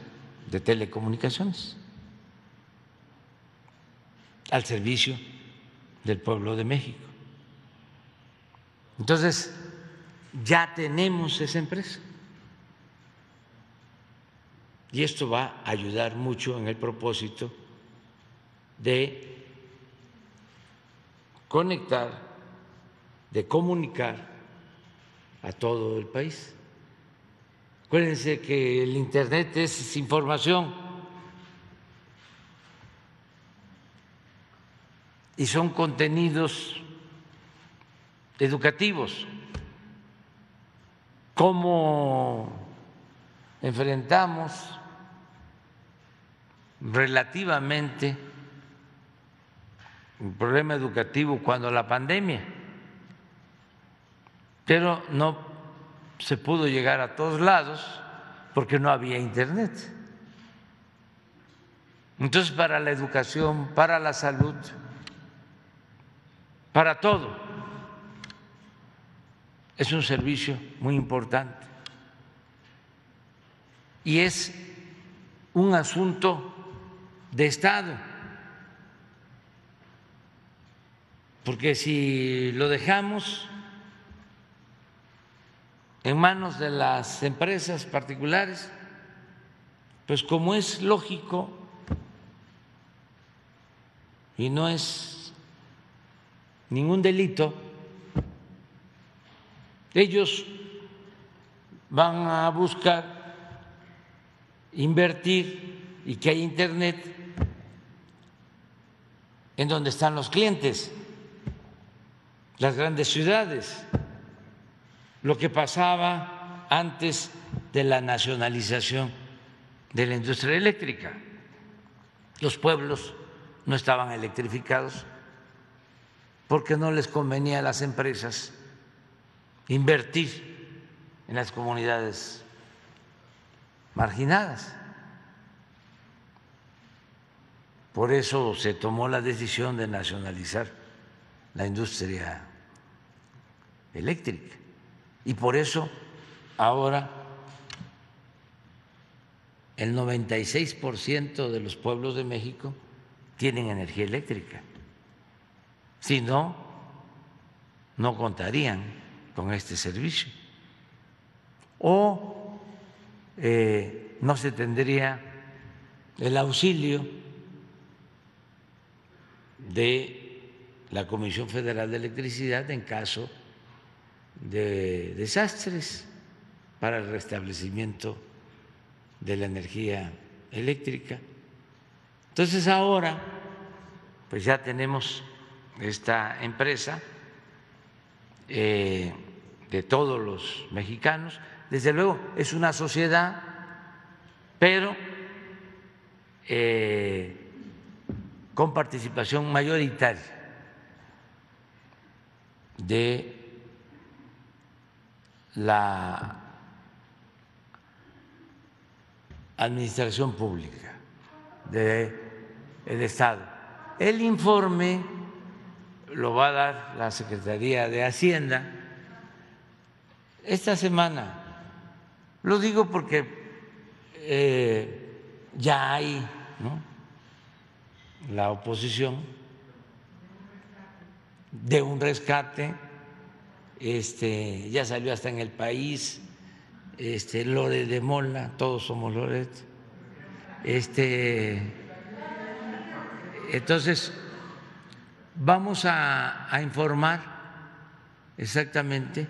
de telecomunicaciones al servicio del pueblo de México. Entonces, ya tenemos esa empresa. Y esto va a ayudar mucho en el propósito de conectar, de comunicar a todo el país. Acuérdense que el Internet es información y son contenidos educativos. ¿Cómo enfrentamos relativamente un problema educativo cuando la pandemia? Pero no se pudo llegar a todos lados porque no había internet. Entonces, para la educación, para la salud, para todo, es un servicio muy importante. Y es un asunto de Estado. Porque si lo dejamos en manos de las empresas particulares, pues como es lógico y no es ningún delito, ellos van a buscar invertir y que haya Internet en donde están los clientes, las grandes ciudades lo que pasaba antes de la nacionalización de la industria eléctrica. Los pueblos no estaban electrificados porque no les convenía a las empresas invertir en las comunidades marginadas. Por eso se tomó la decisión de nacionalizar la industria eléctrica. Y por eso ahora el 96% de los pueblos de México tienen energía eléctrica. Si no, no contarían con este servicio. O eh, no se tendría el auxilio de la Comisión Federal de Electricidad en caso de desastres para el restablecimiento de la energía eléctrica. Entonces ahora, pues ya tenemos esta empresa eh, de todos los mexicanos. Desde luego es una sociedad, pero eh, con participación mayoritaria de la administración pública del Estado. El informe lo va a dar la Secretaría de Hacienda esta semana. Lo digo porque eh, ya hay la oposición de un rescate, este, ya salió hasta en el país, este, Lore de Mola, todos somos Loret. Este, entonces, vamos a, informar exactamente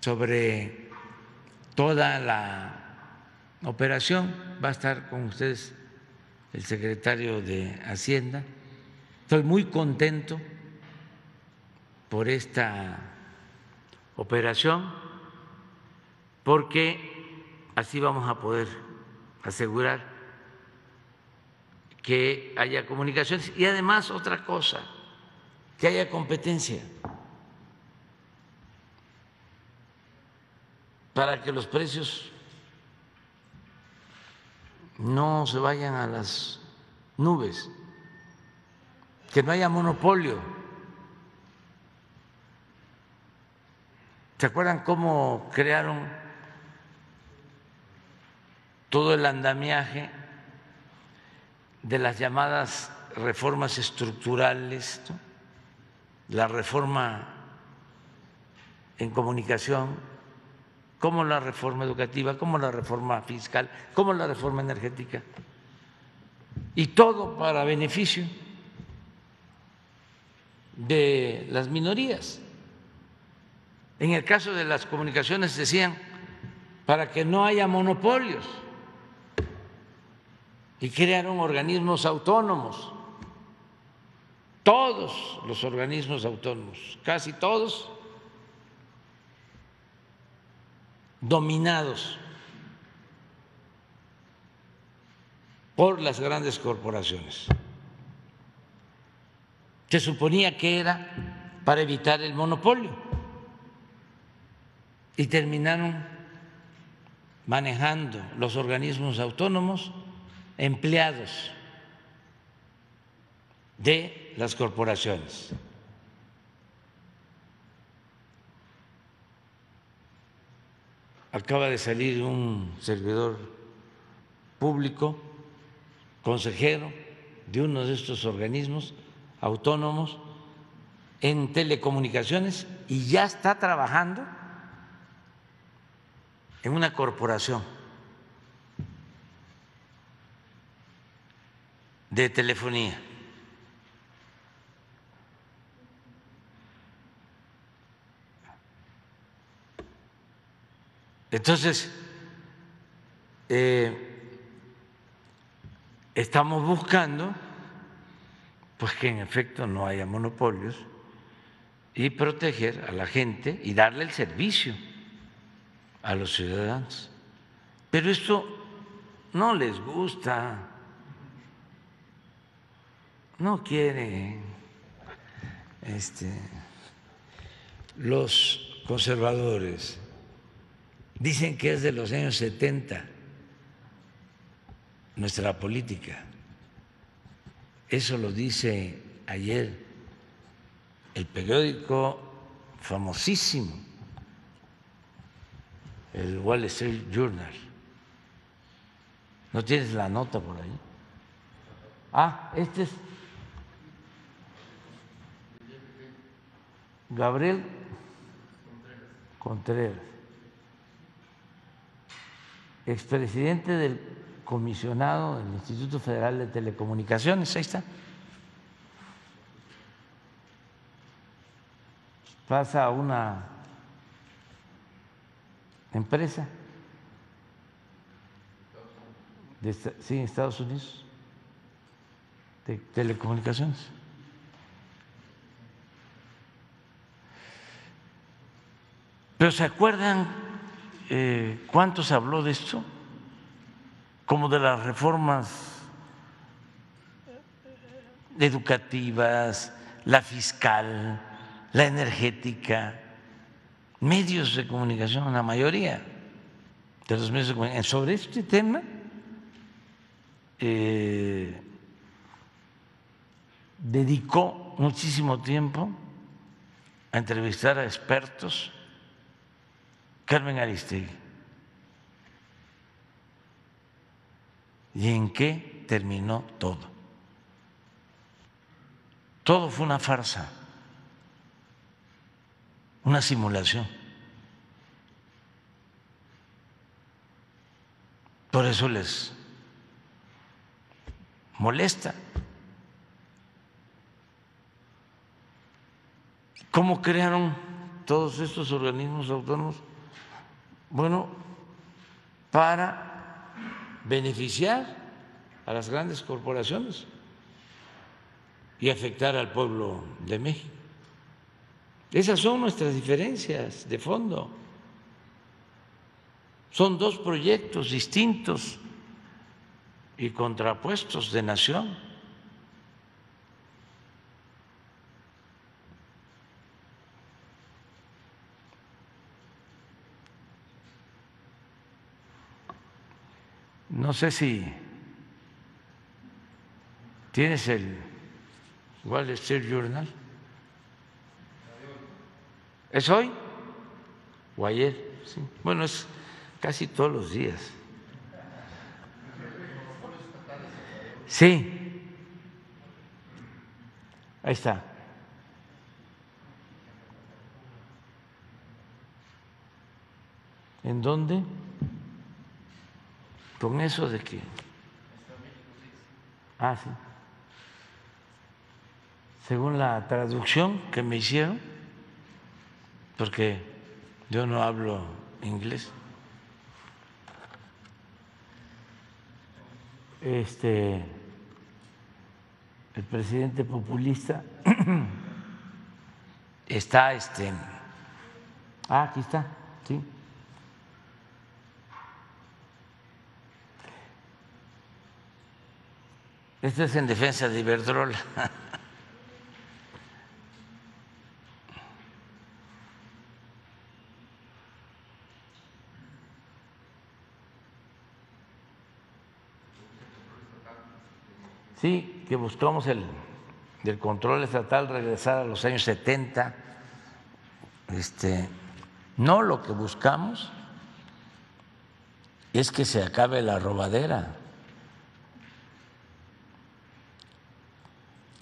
sobre toda la operación. Va a estar con ustedes el secretario de Hacienda. Estoy muy contento por esta operación porque así vamos a poder asegurar que haya comunicaciones y además otra cosa, que haya competencia. Para que los precios no se vayan a las nubes, que no haya monopolio. ¿Se acuerdan cómo crearon todo el andamiaje de las llamadas reformas estructurales, la reforma en comunicación, como la reforma educativa, como la reforma fiscal, como la reforma energética. Y todo para beneficio de las minorías. En el caso de las comunicaciones decían, para que no haya monopolios y crearon organismos autónomos, todos los organismos autónomos, casi todos, dominados por las grandes corporaciones. Se suponía que era para evitar el monopolio y terminaron manejando los organismos autónomos empleados de las corporaciones. Acaba de salir un servidor público, consejero de uno de estos organismos autónomos en telecomunicaciones y ya está trabajando en una corporación de telefonía. Entonces, eh, estamos buscando pues que en efecto no haya monopolios y proteger a la gente y darle el servicio a los ciudadanos. Pero esto no les gusta, no quieren este, los conservadores Dicen que es de los años 70 nuestra política. Eso lo dice ayer el periódico famosísimo, el Wall Street Journal. ¿No tienes la nota por ahí? Ah, este es Gabriel Contreras expresidente del comisionado del Instituto Federal de Telecomunicaciones, ahí está. Pasa a una empresa sí, Estados Unidos de telecomunicaciones. Pero ¿se acuerdan eh, ¿cuánto se habló de esto? Como de las reformas educativas, la fiscal, la energética, medios de comunicación, la mayoría de los medios de comunicación. Sobre este tema, eh, dedicó muchísimo tiempo a entrevistar a expertos Carmen Aristegui. ¿Y en qué terminó todo? Todo fue una farsa, una simulación. Por eso les molesta. ¿Cómo crearon todos estos organismos autónomos? Bueno, para beneficiar a las grandes corporaciones y afectar al pueblo de México. Esas son nuestras diferencias de fondo. Son dos proyectos distintos y contrapuestos de nación. No sé si tienes el Wall Street Journal. ¿Es hoy? ¿O ayer? Sí. Bueno, es casi todos los días. Sí. Ahí está. ¿En dónde? Con eso de que... Ah, sí. Según la traducción que me hicieron, porque yo no hablo inglés. Este el presidente populista [clears throat] está este ah aquí está sí Esto es en defensa de Iberdrola. [laughs] Sí, que buscamos el del control estatal regresar a los años 70. Este, no lo que buscamos es que se acabe la robadera.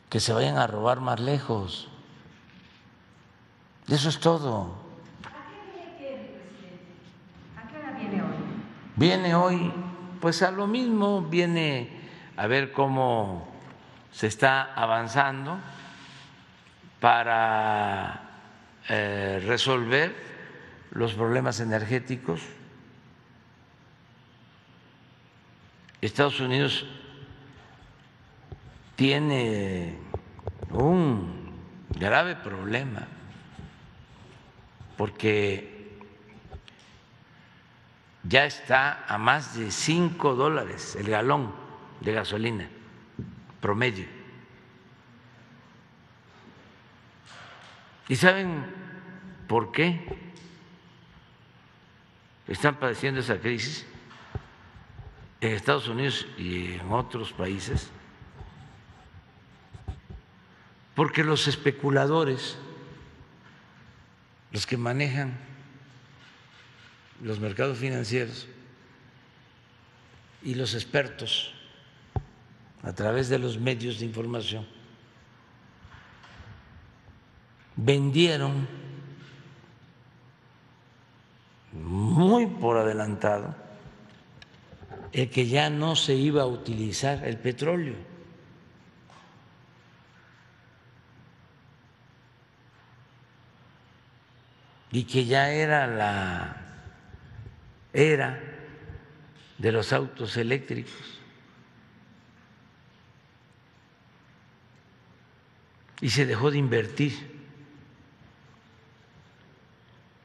Que se vayan a robar más lejos. Eso es todo. ¿A qué viene hoy? Viene hoy, pues a lo mismo, viene a ver cómo se está avanzando para eh, resolver los problemas energéticos. Estados Unidos tiene un grave problema porque ya está a más de cinco dólares el galón de gasolina promedio. ¿Y saben por qué están padeciendo esa crisis en Estados Unidos y en otros países? Porque los especuladores, los que manejan los mercados financieros y los expertos a través de los medios de información, vendieron muy por adelantado el que ya no se iba a utilizar el petróleo. Y que ya era la era de los autos eléctricos. Y se dejó de invertir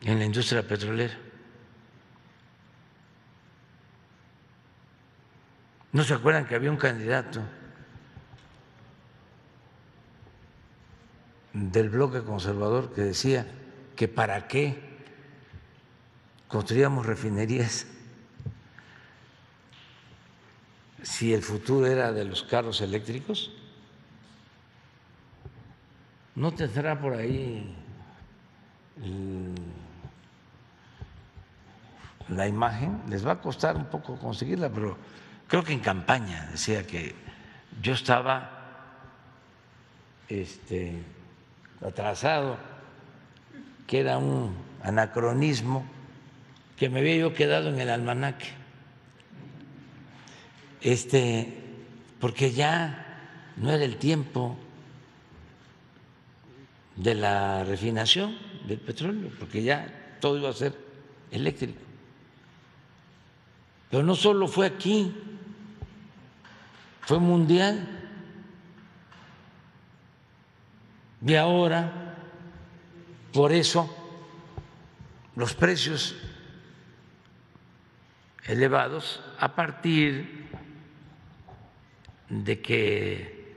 en la industria petrolera. ¿No se acuerdan que había un candidato del bloque conservador que decía que para qué construíamos refinerías si el futuro era de los carros eléctricos? ¿No tendrá por ahí la imagen? Les va a costar un poco conseguirla, pero creo que en campaña decía que yo estaba este, atrasado, que era un anacronismo, que me había yo quedado en el almanaque. Este, porque ya no era el tiempo de la refinación del petróleo, porque ya todo iba a ser eléctrico. Pero no solo fue aquí, fue mundial. Y ahora, por eso, los precios elevados a partir de que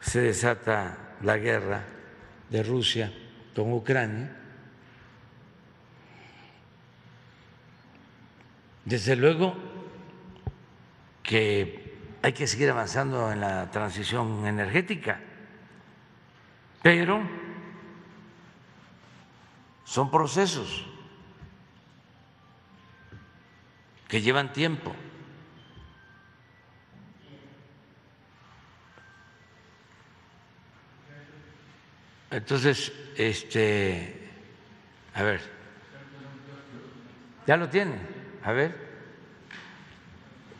se desata la guerra de Rusia con Ucrania, desde luego que hay que seguir avanzando en la transición energética, pero son procesos que llevan tiempo. Entonces, este, a ver, ya lo tiene, a ver.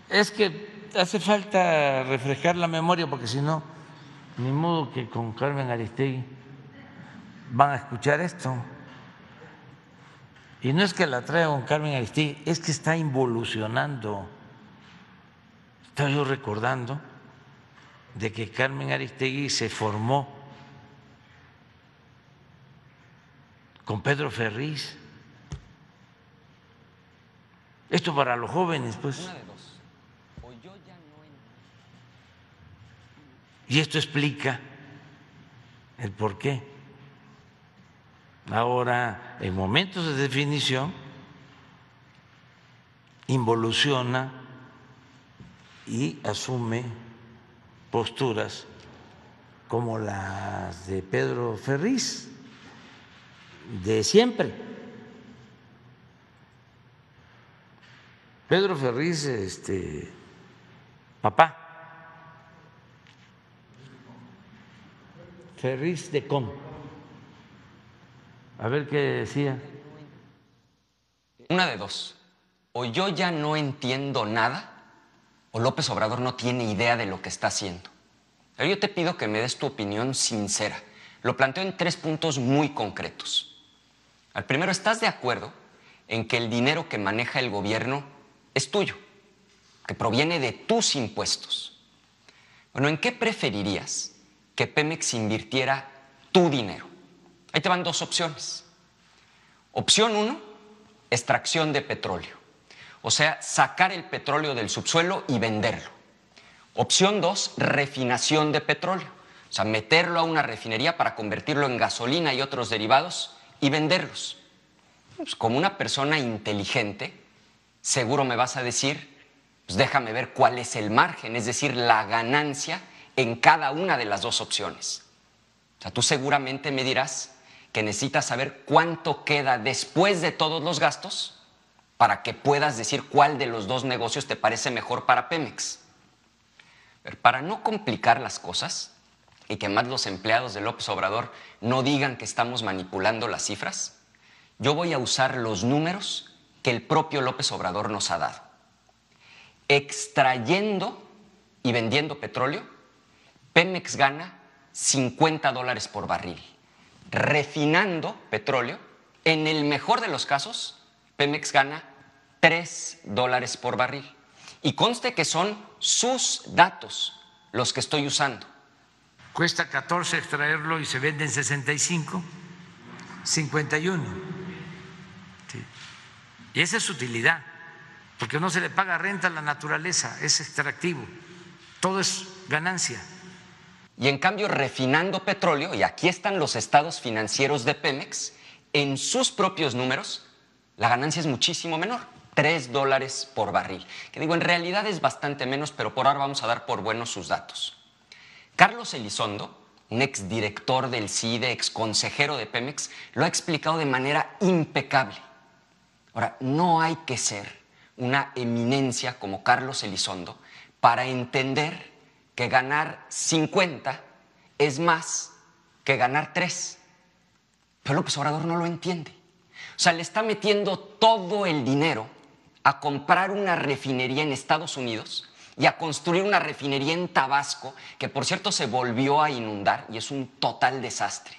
Es que hace falta refrescar la memoria porque si no, ni modo que con Carmen Aristegui van a escuchar esto. Y no es que la traiga con Carmen Aristegui, es que está involucionando. Estaba yo recordando de que Carmen Aristegui se formó con Pedro Ferriz. Esto para los jóvenes, pues. Y esto explica el por qué. Ahora, en momentos de definición, involuciona y asume posturas como las de Pedro Ferriz de siempre. Pedro Ferriz, este, papá, Ferriz de Com. A ver qué decía. Una de dos. O yo ya no entiendo nada, o López Obrador no tiene idea de lo que está haciendo. Yo te pido que me des tu opinión sincera. Lo planteo en tres puntos muy concretos. Al primero, ¿estás de acuerdo en que el dinero que maneja el gobierno es tuyo, que proviene de tus impuestos? Bueno, ¿en qué preferirías que Pemex invirtiera tu dinero? Ahí te van dos opciones. Opción uno, extracción de petróleo, o sea, sacar el petróleo del subsuelo y venderlo. Opción dos, refinación de petróleo, o sea, meterlo a una refinería para convertirlo en gasolina y otros derivados y venderlos. Pues como una persona inteligente, seguro me vas a decir, pues déjame ver cuál es el margen, es decir, la ganancia en cada una de las dos opciones. O sea, tú seguramente me dirás que necesitas saber cuánto queda después de todos los gastos para que puedas decir cuál de los dos negocios te parece mejor para Pemex. Pero para no complicar las cosas, y que más los empleados de López Obrador no digan que estamos manipulando las cifras, yo voy a usar los números que el propio López Obrador nos ha dado. Extrayendo y vendiendo petróleo, Pemex gana 50 dólares por barril. Refinando petróleo, en el mejor de los casos, Pemex gana 3 dólares por barril. Y conste que son sus datos los que estoy usando cuesta 14 extraerlo y se vende en 65, 51. Y esa es utilidad, porque no se le paga renta a la naturaleza, es extractivo, todo es ganancia. Y en cambio, refinando petróleo, y aquí están los estados financieros de Pemex, en sus propios números, la ganancia es muchísimo menor, 3 dólares por barril. Que digo, en realidad es bastante menos, pero por ahora vamos a dar por buenos sus datos. Carlos Elizondo, un exdirector del CIDE, exconsejero de Pemex, lo ha explicado de manera impecable. Ahora, no hay que ser una eminencia como Carlos Elizondo para entender que ganar 50 es más que ganar 3. Pero López Obrador no lo entiende. O sea, le está metiendo todo el dinero a comprar una refinería en Estados Unidos y a construir una refinería en Tabasco, que por cierto se volvió a inundar y es un total desastre.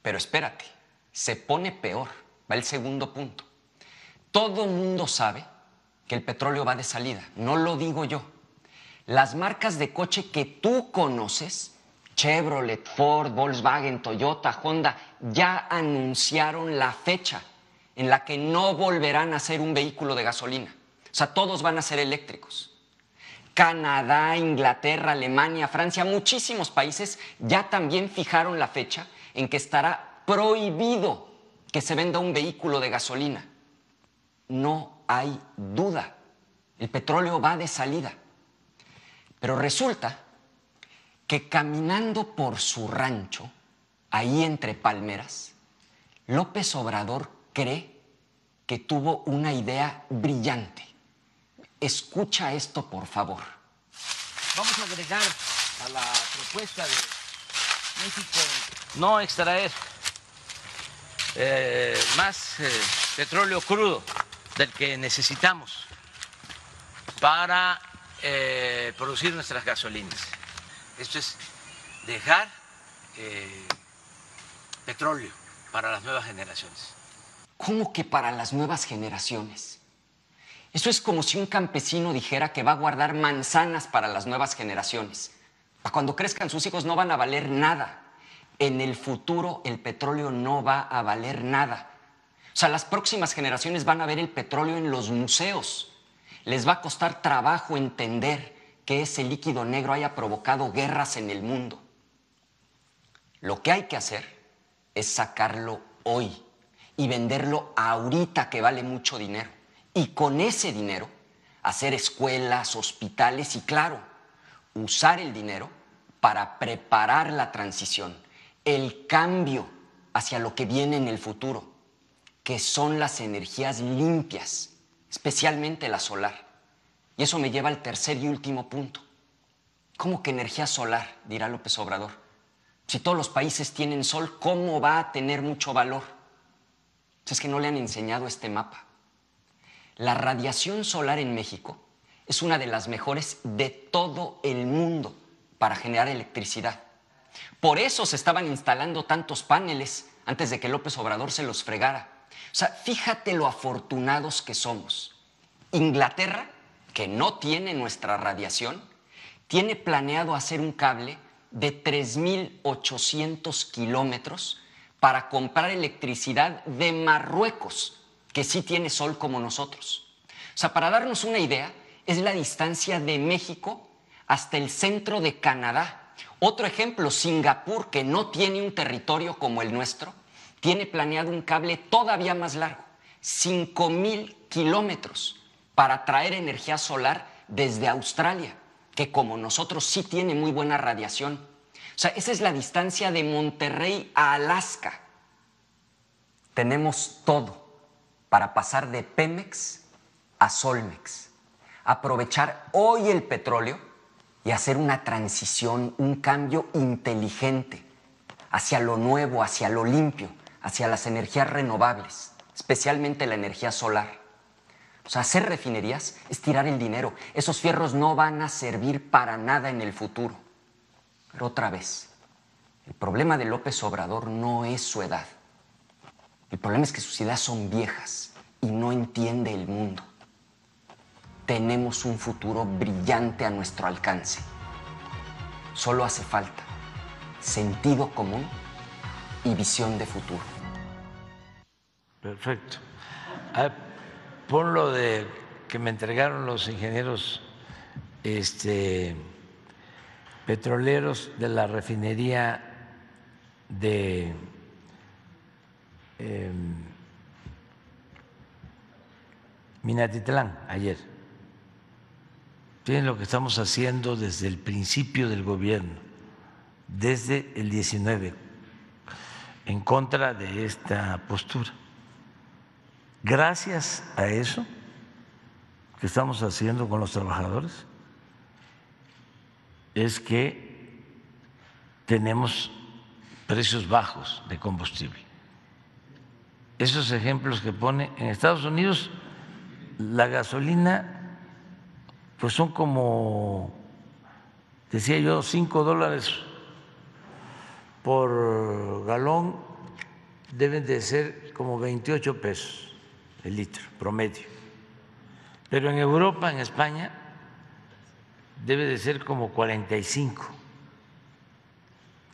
Pero espérate, se pone peor. Va el segundo punto. Todo mundo sabe que el petróleo va de salida, no lo digo yo. Las marcas de coche que tú conoces, Chevrolet, Ford, Volkswagen, Toyota, Honda, ya anunciaron la fecha en la que no volverán a ser un vehículo de gasolina. O sea, todos van a ser eléctricos. Canadá, Inglaterra, Alemania, Francia, muchísimos países ya también fijaron la fecha en que estará prohibido que se venda un vehículo de gasolina. No hay duda. El petróleo va de salida. Pero resulta que caminando por su rancho, ahí entre palmeras, López Obrador cree que tuvo una idea brillante. Escucha esto, por favor. Vamos a agregar a la propuesta de México no extraer eh, más eh, petróleo crudo del que necesitamos para eh, producir nuestras gasolinas. Esto es dejar petróleo para las nuevas generaciones. ¿Cómo que para las nuevas generaciones? Eso es como si un campesino dijera que va a guardar manzanas para las nuevas generaciones. Para cuando crezcan sus hijos no van a valer nada. En el futuro el petróleo no va a valer nada. O sea, las próximas generaciones van a ver el petróleo en los museos. Les va a costar trabajo entender que ese líquido negro haya provocado guerras en el mundo. Lo que hay que hacer es sacarlo hoy y venderlo ahorita que vale mucho dinero. Y con ese dinero hacer escuelas, hospitales y claro, usar el dinero para preparar la transición, el cambio hacia lo que viene en el futuro, que son las energías limpias, especialmente la solar. Y eso me lleva al tercer y último punto. ¿Cómo que energía solar? dirá López Obrador. Si todos los países tienen sol, ¿cómo va a tener mucho valor? Es que no le han enseñado este mapa. La radiación solar en México es una de las mejores de todo el mundo para generar electricidad. Por eso se estaban instalando tantos paneles antes de que López Obrador se los fregara. O sea, fíjate lo afortunados que somos. Inglaterra, que no tiene nuestra radiación, tiene planeado hacer un cable de 3.800 kilómetros para comprar electricidad de Marruecos, que sí tiene sol como nosotros. O sea, para darnos una idea, es la distancia de México hasta el centro de Canadá. Otro ejemplo, Singapur, que no tiene un territorio como el nuestro, tiene planeado un cable todavía más largo, 5.000 kilómetros, para traer energía solar desde Australia que como nosotros sí tiene muy buena radiación. O sea, esa es la distancia de Monterrey a Alaska. Tenemos todo para pasar de Pemex a Solmex, aprovechar hoy el petróleo y hacer una transición, un cambio inteligente hacia lo nuevo, hacia lo limpio, hacia las energías renovables, especialmente la energía solar. O sea, hacer refinerías es tirar el dinero. Esos fierros no van a servir para nada en el futuro. Pero otra vez, el problema de López Obrador no es su edad. El problema es que sus ideas son viejas y no entiende el mundo. Tenemos un futuro brillante a nuestro alcance. Solo hace falta sentido común y visión de futuro. Perfecto lo de que me entregaron los ingenieros este, petroleros de la refinería de eh, Minatitlán ayer. Tienen lo que estamos haciendo desde el principio del gobierno, desde el 19, en contra de esta postura. Gracias a eso que estamos haciendo con los trabajadores, es que tenemos precios bajos de combustible. Esos ejemplos que pone en Estados Unidos, la gasolina, pues son como, decía yo, cinco dólares por galón, deben de ser como 28 pesos el litro promedio. Pero en Europa, en España, debe de ser como 45,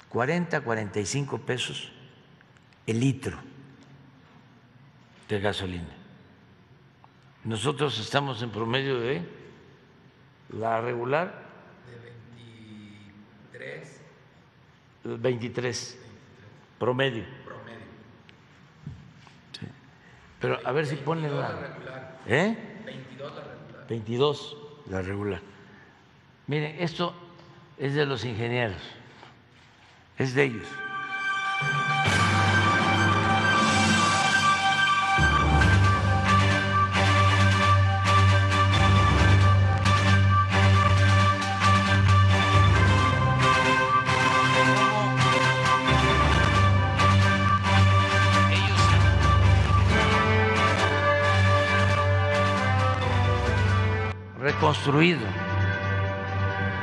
40, 45 pesos el litro de gasolina. Nosotros estamos en promedio de la regular. De 23. 23, promedio. Promedio. Sí. Pero a ver si ponen la. regular. ¿Eh? 22 la regular. 22 la regular. Miren, esto es de los ingenieros, es de ellos.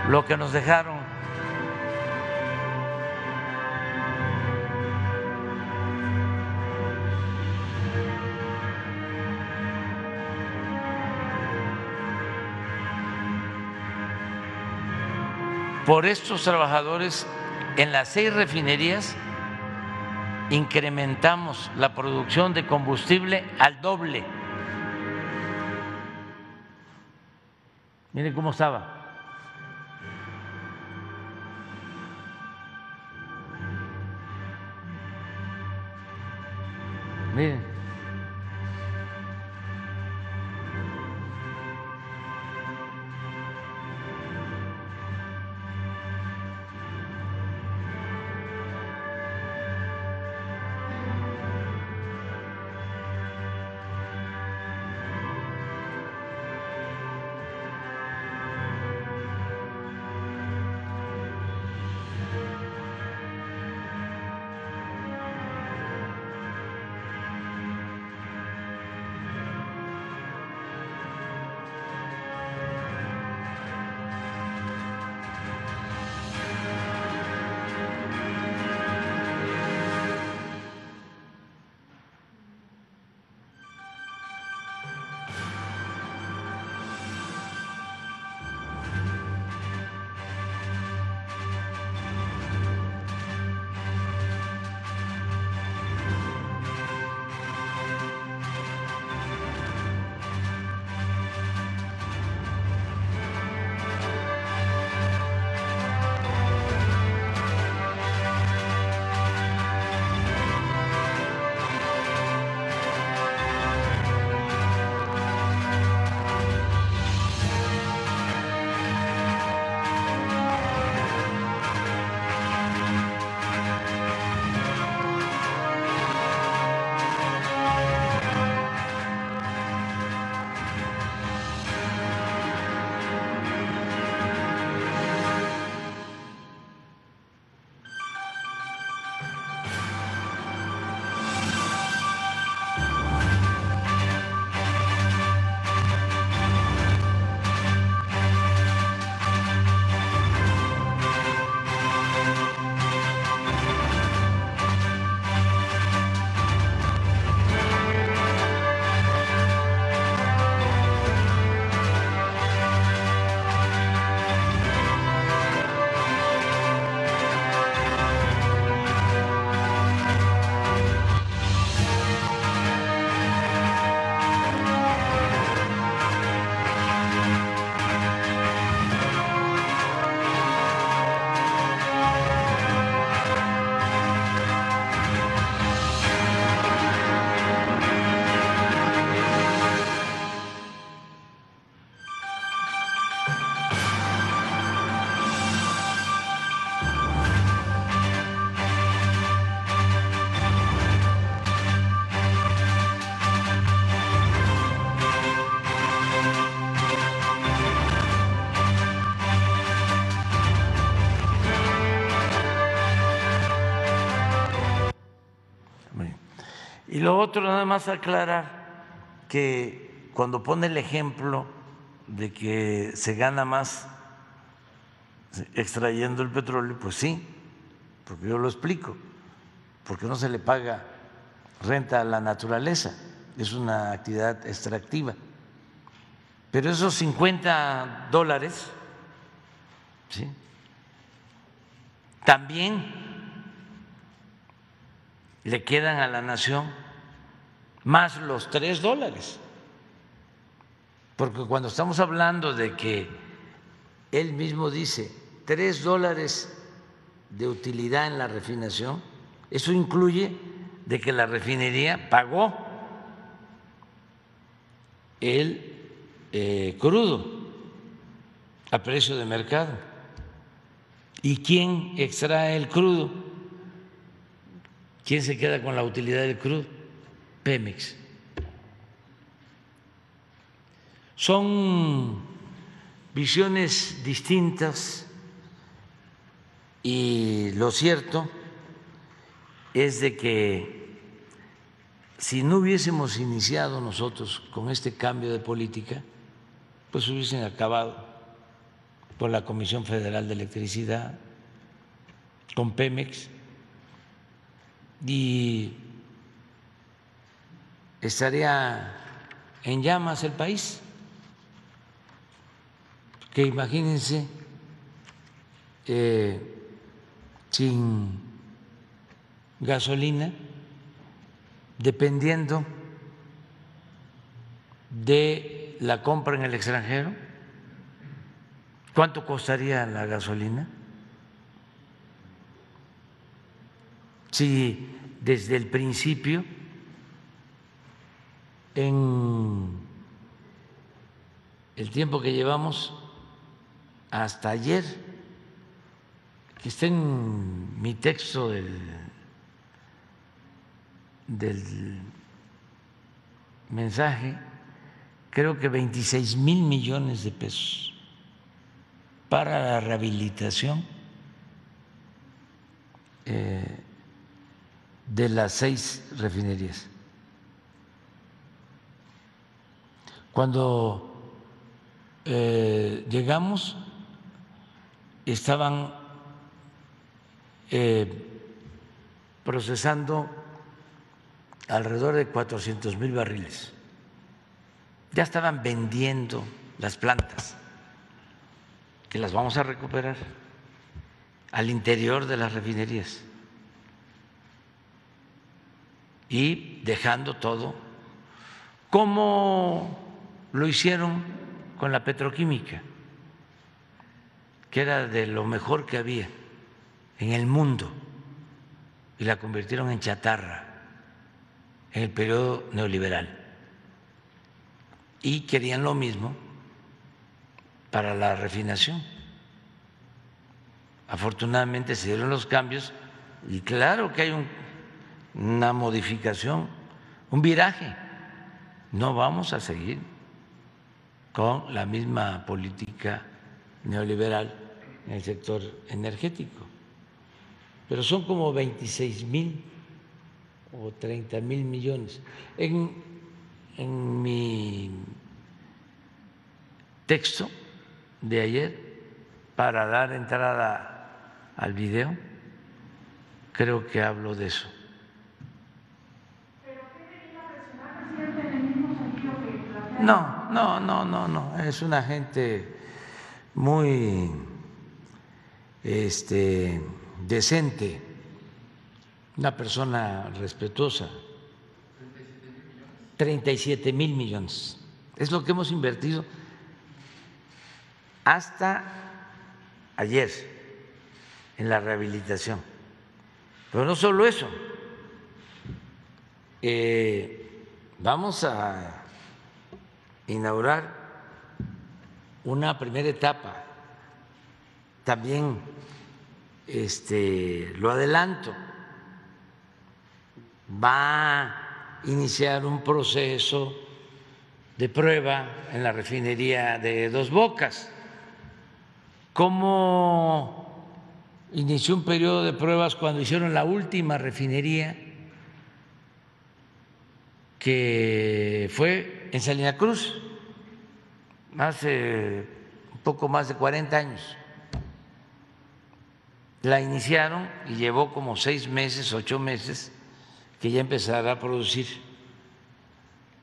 Lo que nos dejaron. Por estos trabajadores en las seis refinerías incrementamos la producción de combustible al doble. Miren cómo estaba. Miren. Lo otro, nada más aclarar que cuando pone el ejemplo de que se gana más extrayendo el petróleo, pues sí, porque yo lo explico, porque no se le paga renta a la naturaleza, es una actividad extractiva. Pero esos 50 dólares, ¿sí? también le quedan a la nación más los tres dólares. Porque cuando estamos hablando de que él mismo dice tres dólares de utilidad en la refinación, eso incluye de que la refinería pagó el eh, crudo a precio de mercado. ¿Y quién extrae el crudo? ¿Quién se queda con la utilidad del crudo? Pemex. Son visiones distintas y lo cierto es de que si no hubiésemos iniciado nosotros con este cambio de política, pues hubiesen acabado con la Comisión Federal de Electricidad, con Pemex, y estaría en llamas el país. Que imagínense eh, sin gasolina, dependiendo de la compra en el extranjero, ¿cuánto costaría la gasolina? Si desde el principio en el tiempo que llevamos hasta ayer, que está en mi texto del, del mensaje, creo que 26 mil millones de pesos para la rehabilitación. Eh, de las seis refinerías. Cuando eh, llegamos estaban eh, procesando alrededor de 400 mil barriles. Ya estaban vendiendo las plantas, que las vamos a recuperar al interior de las refinerías y dejando todo, como lo hicieron con la petroquímica, que era de lo mejor que había en el mundo, y la convirtieron en chatarra en el periodo neoliberal. Y querían lo mismo para la refinación. Afortunadamente se dieron los cambios y claro que hay un una modificación, un viraje. No vamos a seguir con la misma política neoliberal en el sector energético. Pero son como 26 mil o 30 mil millones. En, en mi texto de ayer, para dar entrada al video, creo que hablo de eso. No, no, no, no, no. Es una gente muy este, decente, una persona respetuosa. 37 mil millones. Es lo que hemos invertido hasta ayer en la rehabilitación. Pero no solo eso. Eh, vamos a inaugurar una primera etapa. También este, lo adelanto, va a iniciar un proceso de prueba en la refinería de Dos Bocas. ¿Cómo inició un periodo de pruebas cuando hicieron la última refinería? Que fue en Salina Cruz hace un poco más de 40 años. La iniciaron y llevó como seis meses, ocho meses que ya empezara a producir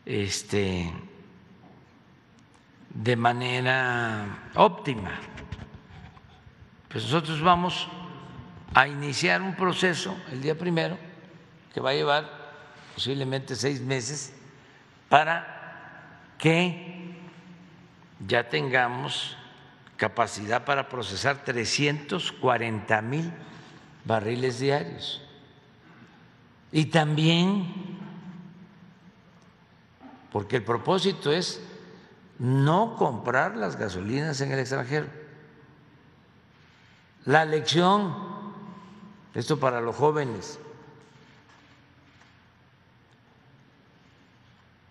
este, de manera óptima. Pues nosotros vamos a iniciar un proceso el día primero que va a llevar posiblemente seis meses para que ya tengamos capacidad para procesar 340 mil barriles diarios. Y también, porque el propósito es no comprar las gasolinas en el extranjero. La lección, esto para los jóvenes,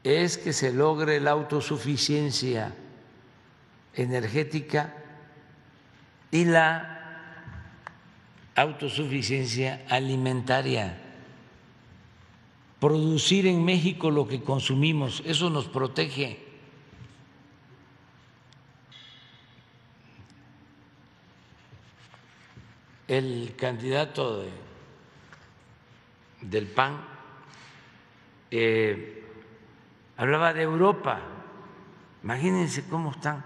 es que se logre la autosuficiencia energética y la autosuficiencia alimentaria. Producir en México lo que consumimos, eso nos protege. El candidato del PAN eh, hablaba de Europa. Imagínense cómo están,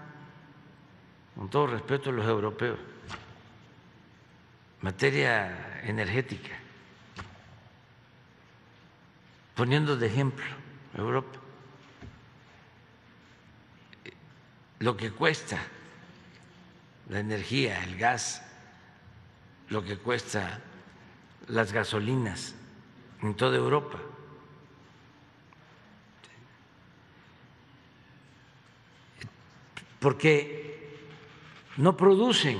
con todo respeto los europeos, materia energética, poniendo de ejemplo Europa, lo que cuesta la energía, el gas, lo que cuesta las gasolinas en toda Europa. Porque no producen.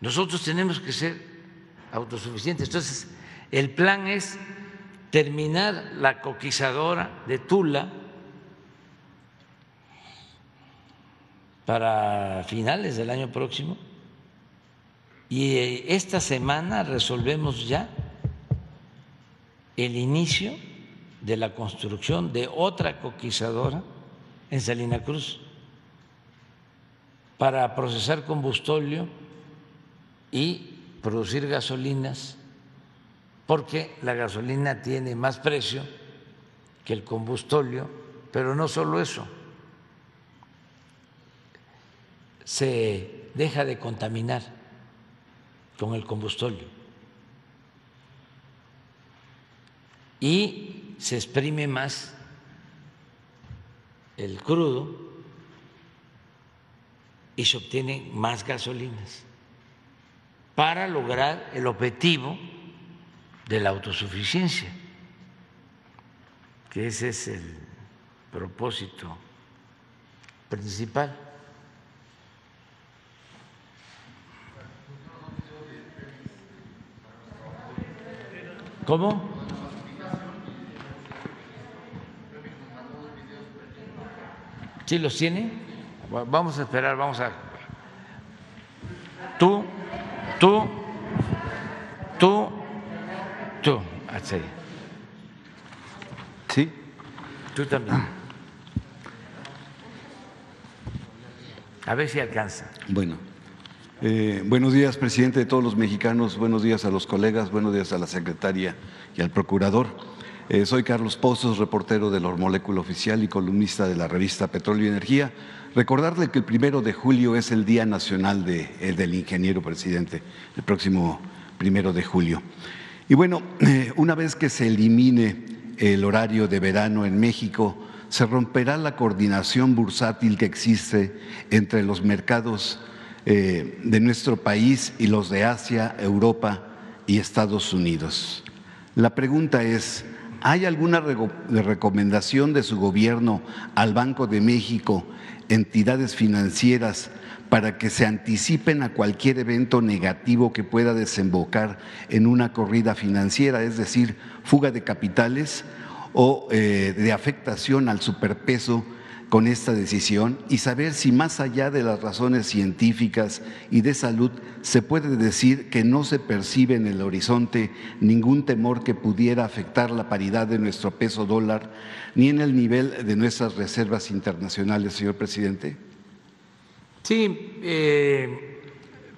Nosotros tenemos que ser autosuficientes. Entonces, el plan es terminar la coquizadora de Tula para finales del año próximo y eh, esta semana resolvemos ya el inicio de la construcción de otra coquizadora en Salina Cruz para procesar combustóleo y producir gasolinas, porque la gasolina tiene más precio que el combustóleo, pero no solo eso, se deja de contaminar con el combustóleo. Y se exprime más el crudo y se obtienen más gasolinas para lograr el objetivo de la autosuficiencia, que ese es el propósito principal. ¿Cómo? ¿Sí los tiene? Vamos a esperar, vamos a... Tú, tú, tú, tú, así. ¿Sí? Tú también. A ver si alcanza. Bueno. Eh, buenos días, presidente de todos los mexicanos. Buenos días a los colegas. Buenos días a la secretaria y al procurador. Eh, soy Carlos Pozos, reportero del Hormolécula Oficial y columnista de la revista Petróleo y Energía. Recordarle que el primero de julio es el Día Nacional de, eh, del Ingeniero Presidente, el próximo primero de julio. Y bueno, eh, una vez que se elimine el horario de verano en México, se romperá la coordinación bursátil que existe entre los mercados de nuestro país y los de Asia, Europa y Estados Unidos. La pregunta es, ¿Hay alguna recomendación de su gobierno al Banco de México, entidades financieras, para que se anticipen a cualquier evento negativo que pueda desembocar en una corrida financiera, es decir, fuga de capitales o eh, de afectación al superpeso con esta decisión y saber si más allá de las razones científicas y de salud se puede decir que no se percibe en el horizonte ningún temor que pudiera afectar la paridad de nuestro peso dólar ni en el nivel de nuestras reservas internacionales, señor presidente. Sí, eh,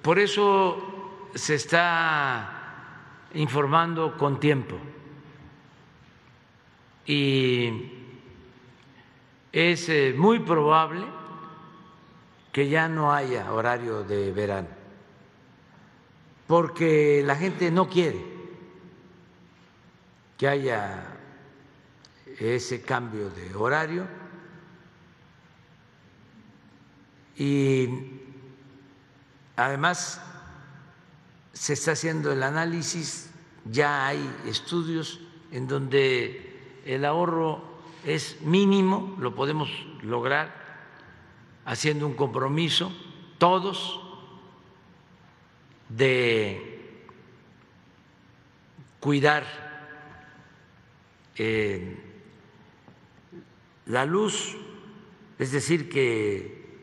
por eso se está informando con tiempo y es eh, muy probable que ya no haya horario de verano, porque la gente no quiere que haya ese cambio de horario. Y además se está haciendo el análisis, ya hay estudios en donde el ahorro es mínimo, lo podemos lograr haciendo un compromiso todos de cuidar eh, la luz, es decir, que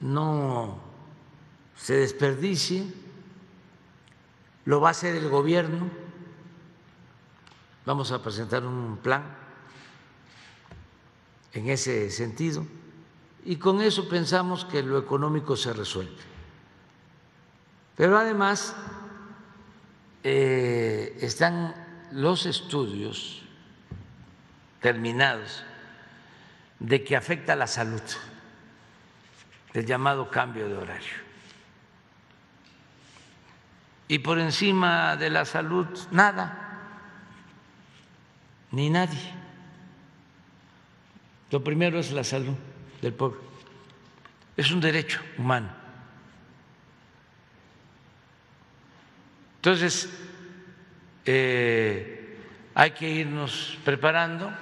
no se desperdicie, lo va a hacer el gobierno, vamos a presentar un plan en ese sentido y con eso pensamos que lo económico se resuelve. Pero además eh, están los estudios terminados de que afecta la salud, el llamado cambio de horario. Y por encima de la salud, nada, ni nadie. Lo primero es la salud del pueblo. Es un derecho humano. Entonces, eh, hay que irnos preparando.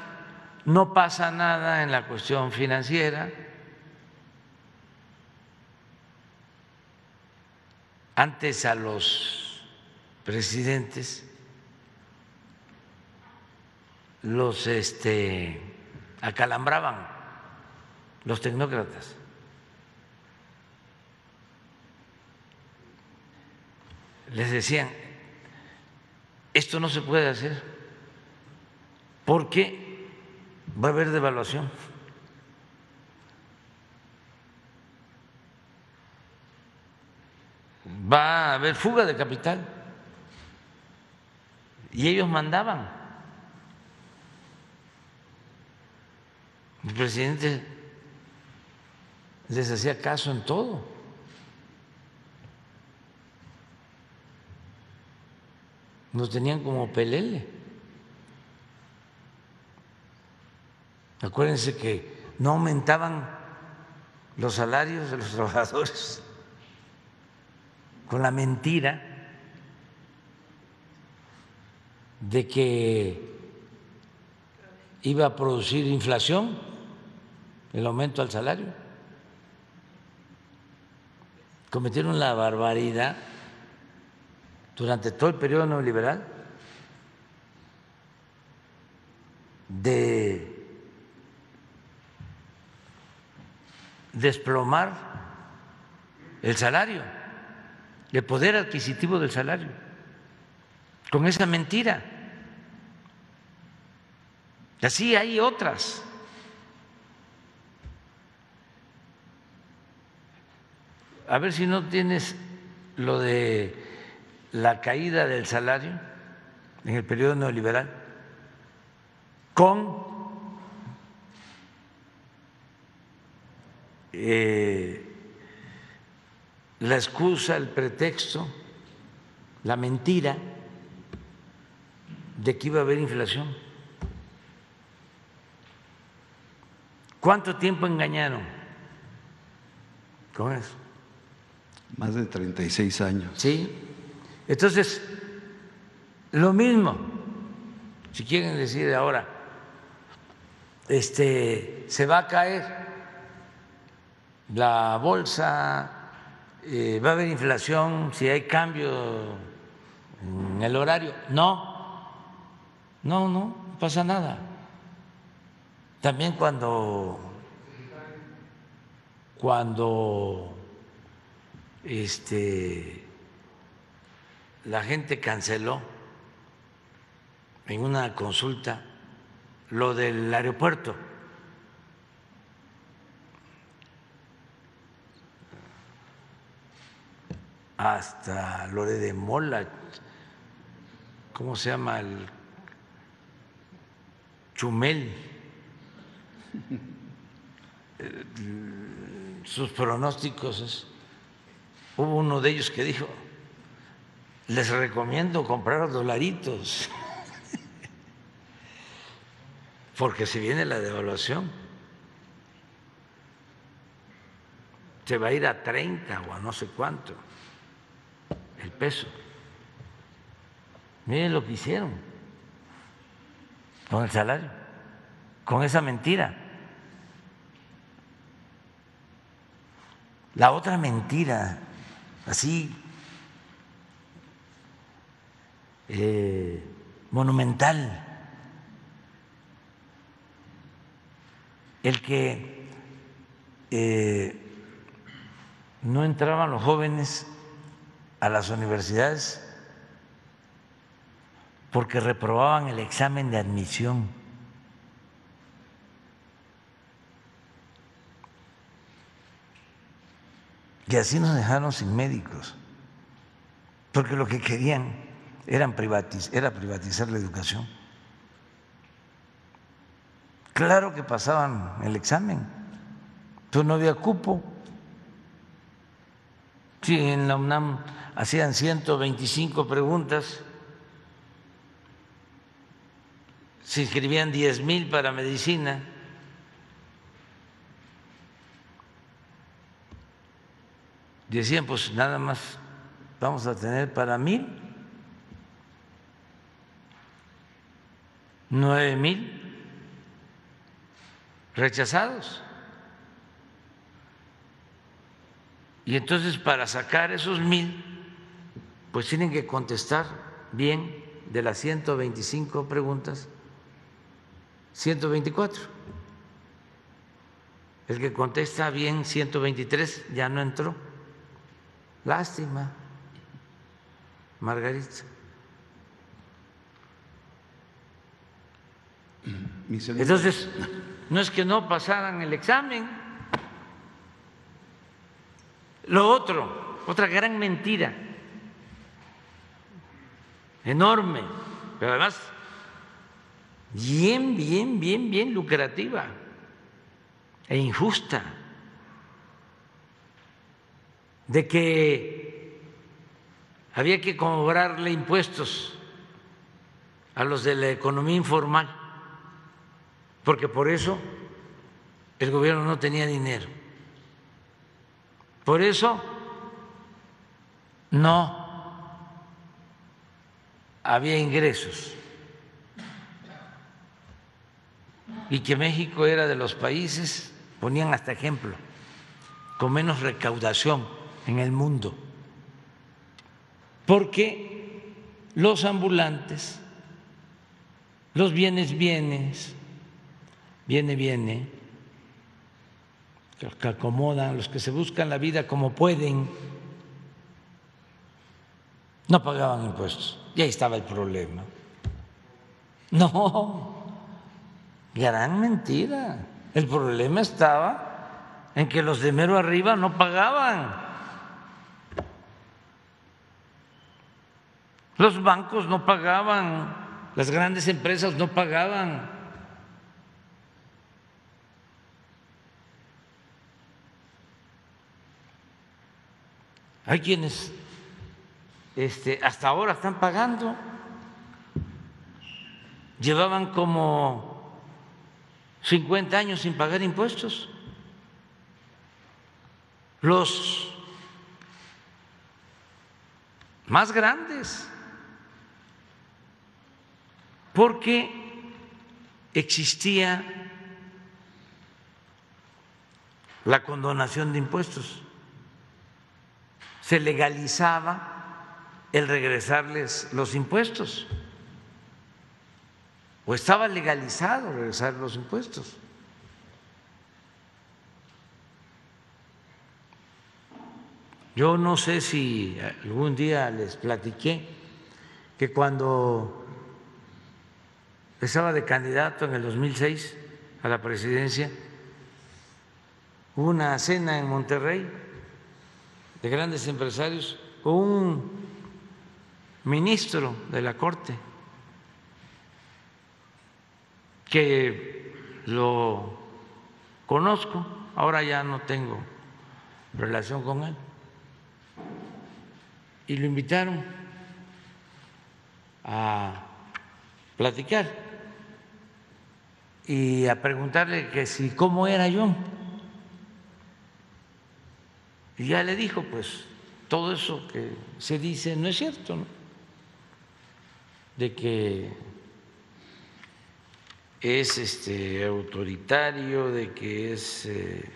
No pasa nada en la cuestión financiera. Antes a los presidentes los este acalambraban los tecnócratas. Les decían, esto no se puede hacer porque va a haber devaluación. Va a haber fuga de capital. Y ellos mandaban. El presidente les hacía caso en todo. Nos tenían como pelele. Acuérdense que no aumentaban los salarios de los [laughs] trabajadores con la mentira de que iba a producir inflación el aumento al salario. Cometieron la barbaridad durante todo el periodo neoliberal de desplomar el salario, el poder adquisitivo del salario, con esa mentira. Así hay otras. A ver si no tienes lo de la caída del salario en el periodo neoliberal con eh, la excusa, el pretexto, la mentira de que iba a haber inflación. ¿Cuánto tiempo engañaron con eso? Más de 36 años. Sí. Entonces, lo mismo, si quieren decir ahora, este, se va a caer la bolsa, eh, va a haber inflación si hay cambio en el horario. No, no, no, no pasa nada. También cuando cuando este, la gente canceló en una consulta lo del aeropuerto. hasta Lore de Mola, ¿cómo se llama? El Chumel. [laughs] Sus pronósticos, hubo uno de ellos que dijo, les recomiendo comprar dolaritos, [laughs] porque si viene la devaluación, se va a ir a 30 o a no sé cuánto el peso. Miren lo que hicieron con el salario, con esa mentira. La otra mentira, así eh, monumental, el que eh, no entraban los jóvenes a las universidades porque reprobaban el examen de admisión. Y así nos dejaron sin médicos, porque lo que querían eran era privatizar la educación. Claro que pasaban el examen, pero no había cupo. En la UNAM hacían 125 preguntas, se inscribían 10 mil para medicina. Decían, pues nada más vamos a tener para mil, nueve mil rechazados. Y entonces para sacar esos mil, pues tienen que contestar bien de las 125 preguntas, 124. El que contesta bien 123 ya no entró. Lástima, Margarita. Entonces, no es que no pasaran el examen. Lo otro, otra gran mentira enorme, pero además bien, bien, bien, bien lucrativa e injusta, de que había que cobrarle impuestos a los de la economía informal, porque por eso el gobierno no tenía dinero. Por eso no había ingresos y que México era de los países, ponían hasta ejemplo, con menos recaudación en el mundo, porque los ambulantes, los bienes bienes, viene viene, los que acomodan, los que se buscan la vida como pueden, no pagaban impuestos. Y ahí estaba el problema. No, gran mentira. El problema estaba en que los de mero arriba no pagaban. Los bancos no pagaban, las grandes empresas no pagaban. Hay quienes este, hasta ahora están pagando. Llevaban como 50 años sin pagar impuestos. Los más grandes, porque existía la condonación de impuestos, se legalizaba el regresarles los impuestos. O estaba legalizado regresar los impuestos. Yo no sé si algún día les platiqué que cuando estaba de candidato en el 2006 a la presidencia, hubo una cena en Monterrey de grandes empresarios con un ministro de la Corte que lo conozco, ahora ya no tengo relación con él, y lo invitaron a platicar y a preguntarle que si cómo era yo. Y ya le dijo, pues todo eso que se dice no es cierto, ¿no? de que es este autoritario, de que es eh,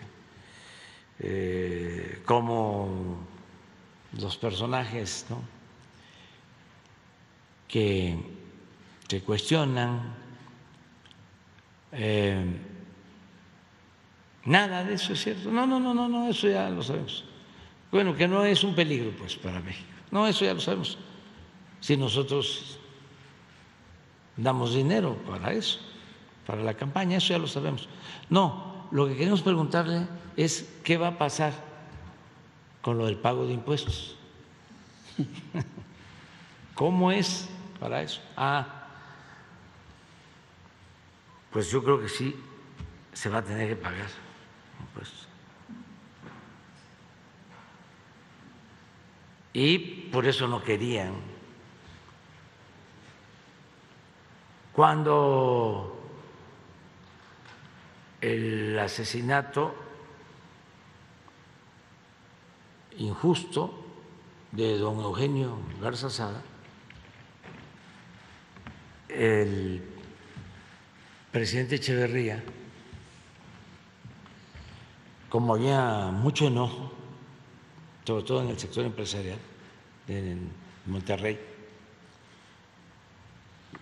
eh, como los personajes ¿no? que, que cuestionan. Eh, nada de eso es cierto. No, no, no, no, no, eso ya lo sabemos. Bueno, que no es un peligro pues para México. No, eso ya lo sabemos. Si nosotros damos dinero para eso, para la campaña, eso ya lo sabemos. No, lo que queremos preguntarle es qué va a pasar con lo del pago de impuestos. [laughs] ¿Cómo es para eso? Ah, pues yo creo que sí se va a tener que pagar impuestos. Y por eso no querían. Cuando el asesinato injusto de don Eugenio Garza Sada, el presidente Echeverría, como había mucho enojo, sobre todo en el sector empresarial, en Monterrey,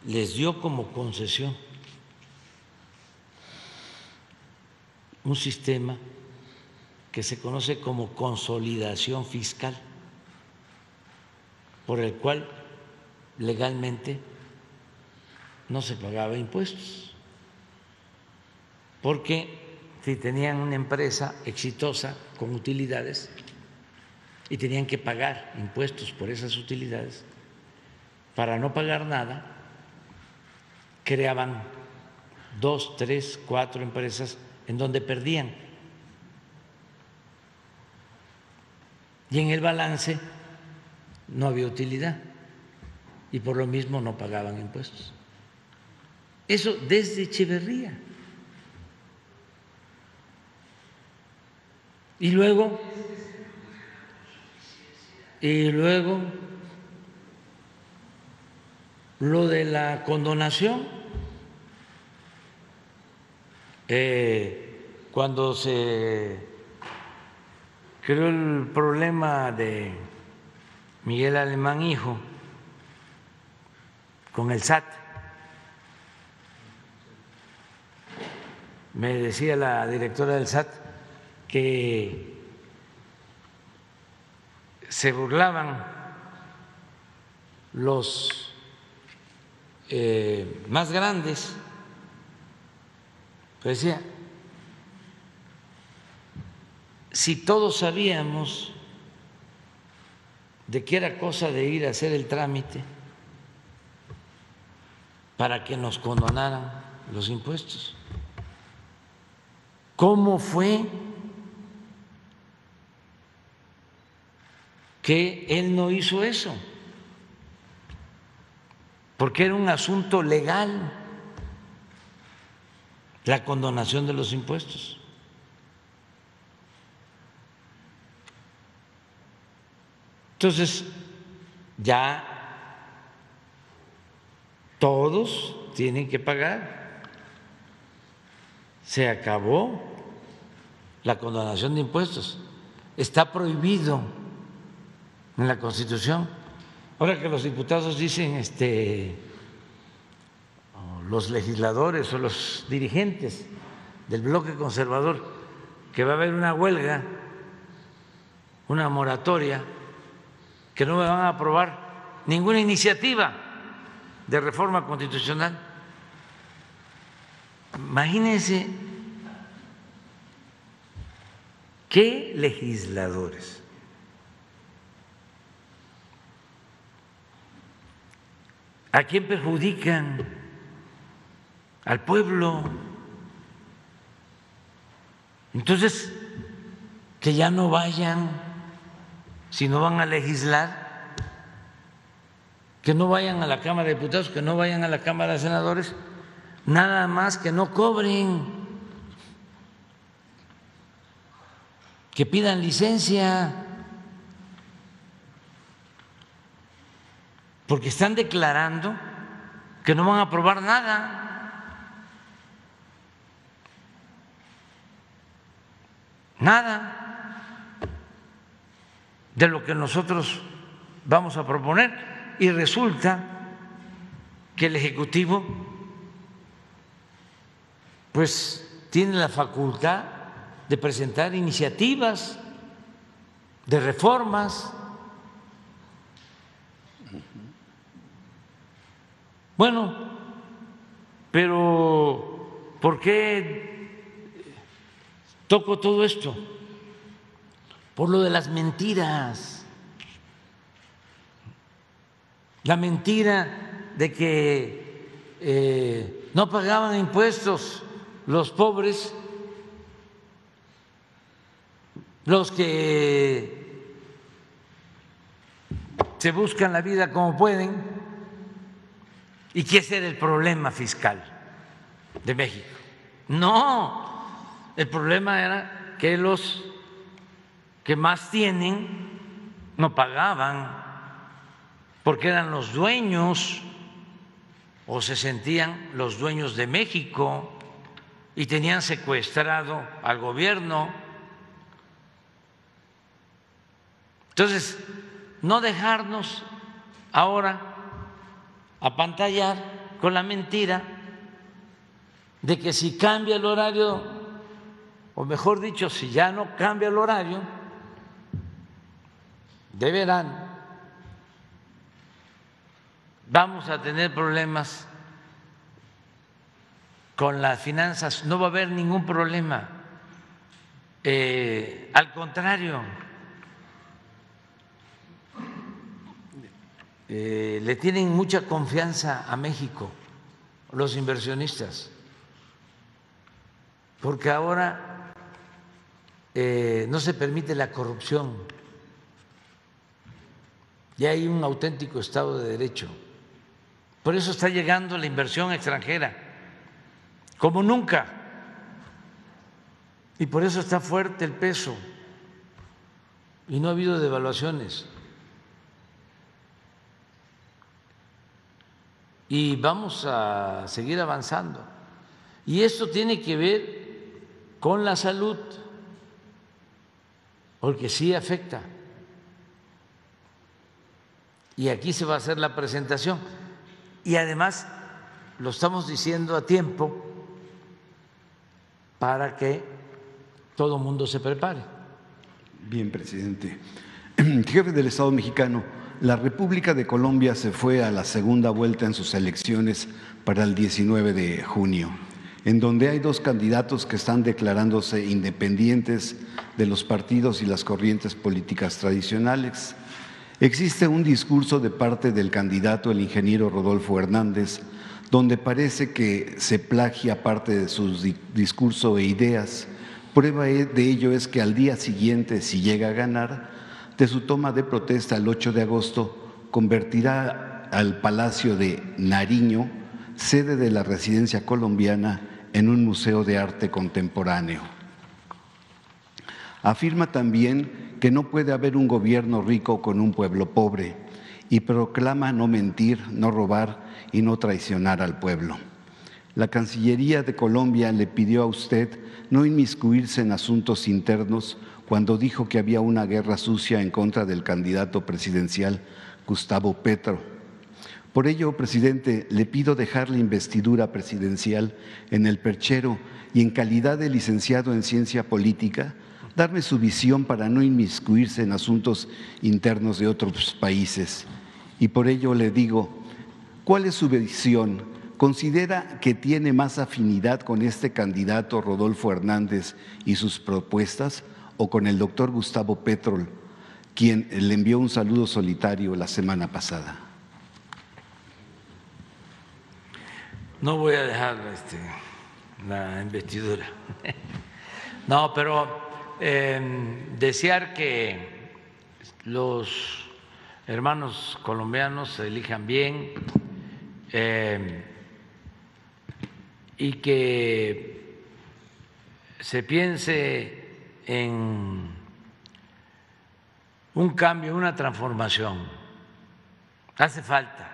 les dio como concesión un sistema que se conoce como consolidación fiscal, por el cual legalmente no se pagaba impuestos, porque si tenían una empresa exitosa con utilidades y tenían que pagar impuestos por esas utilidades, para no pagar nada, creaban dos, tres, cuatro empresas en donde perdían. Y en el balance no había utilidad y por lo mismo no pagaban impuestos. Eso desde Echeverría. Y luego, y luego lo de la condonación, eh, cuando se creó el problema de Miguel Alemán Hijo con el SAT, me decía la directora del SAT que se burlaban los eh, más grandes, pues decía, si todos sabíamos de que era cosa de ir a hacer el trámite para que nos condonaran los impuestos. ¿Cómo fue que él no hizo eso? Porque era un asunto legal la condonación de los impuestos. Entonces, ya todos tienen que pagar se acabó la condonación de impuestos. Está prohibido en la Constitución. Ahora que los diputados dicen, este, los legisladores o los dirigentes del bloque conservador, que va a haber una huelga una moratoria, que no me van a aprobar ninguna iniciativa de reforma constitucional. Imagínense qué legisladores. ¿A quién perjudican? Al pueblo. Entonces, que ya no vayan, si no van a legislar, que no vayan a la Cámara de Diputados, que no vayan a la Cámara de Senadores, nada más que no cobren, que pidan licencia, porque están declarando que no van a aprobar nada. Nada de lo que nosotros vamos a proponer y resulta que el Ejecutivo pues tiene la facultad de presentar iniciativas de reformas. Bueno, pero ¿por qué toco todo esto? Por lo de las mentiras. La mentira de que eh, no pagaban impuestos los pobres, los que se buscan la vida como pueden, y que ese era el problema fiscal de México. No, el problema era que los que más tienen no pagaban porque eran los dueños o se sentían los dueños de México y tenían secuestrado al gobierno. Entonces, no dejarnos ahora apantallar con la mentira de que si cambia el horario o mejor dicho, si ya no cambia el horario de verano, vamos a tener problemas con las finanzas, no va a haber ningún problema. Eh, al contrario, eh, le tienen mucha confianza a México los inversionistas, porque ahora eh, no se permite la corrupción y hay un auténtico Estado de Derecho. Por eso está llegando la inversión extranjera, como nunca. Y por eso está fuerte el peso y no ha habido devaluaciones. Y vamos a seguir avanzando. Y esto tiene que ver con la salud porque sí afecta. Y aquí se va a hacer la presentación. Y además lo estamos diciendo a tiempo para que todo mundo se prepare. Bien, presidente. [clears throat] Jefe del Estado mexicano, la República de Colombia se fue a la segunda vuelta en sus elecciones para el 19 de junio en donde hay dos candidatos que están declarándose independientes de los partidos y las corrientes políticas tradicionales. Existe un discurso de parte del candidato, el ingeniero Rodolfo Hernández, donde parece que se plagia parte de su discurso e ideas. Prueba e, de ello es que al día siguiente, si llega a ganar, de su toma de protesta el 8 de agosto, convertirá al Palacio de Nariño, sede de la residencia colombiana, en un museo de arte contemporáneo. Afirma también que no puede haber un gobierno rico con un pueblo pobre y proclama no mentir, no robar y no traicionar al pueblo. La Cancillería de Colombia le pidió a usted no inmiscuirse en asuntos internos cuando dijo que había una guerra sucia en contra del candidato presidencial Gustavo Petro por ello, presidente, le pido dejar la investidura presidencial en el perchero y en calidad de licenciado en ciencia política, darme su visión para no inmiscuirse en asuntos internos de otros países. Y por ello le digo, ¿cuál es su visión? ¿Considera que tiene más afinidad con este candidato Rodolfo Hernández y sus propuestas o con el doctor Gustavo Petrol, quien le envió un saludo solitario la semana pasada? No voy a dejar este, la investidura. [laughs] No, pero em, desear que los hermanos colombianos se elijan bien em, y que se piense en un cambio, una transformación. Hace falta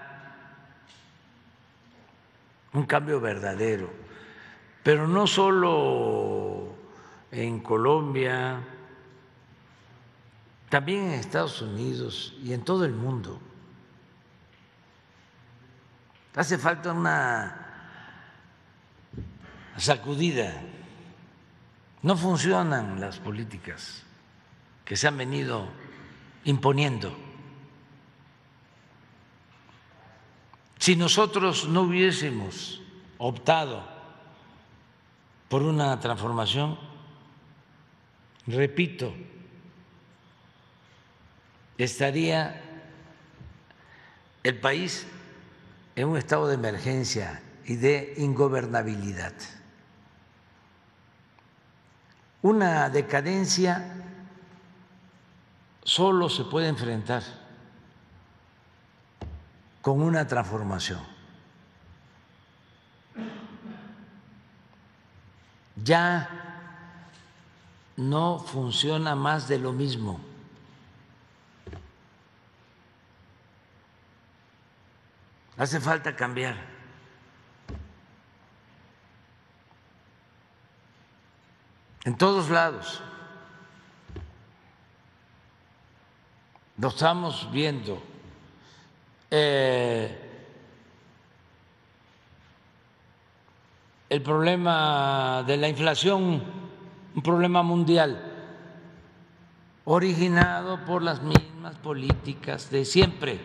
un cambio verdadero, pero no solo en Colombia, también en Estados Unidos y en todo el mundo. Hace falta una sacudida. No funcionan las políticas que se han venido imponiendo. Si nosotros no hubiésemos optado por una transformación, repito, estaría el país en un estado de emergencia y de ingobernabilidad. Una decadencia solo se puede enfrentar con una transformación. Ya no funciona más de lo mismo. Hace falta cambiar. En todos lados. Lo estamos viendo eh, el problema de la inflación, un problema mundial, originado por las mismas políticas de siempre.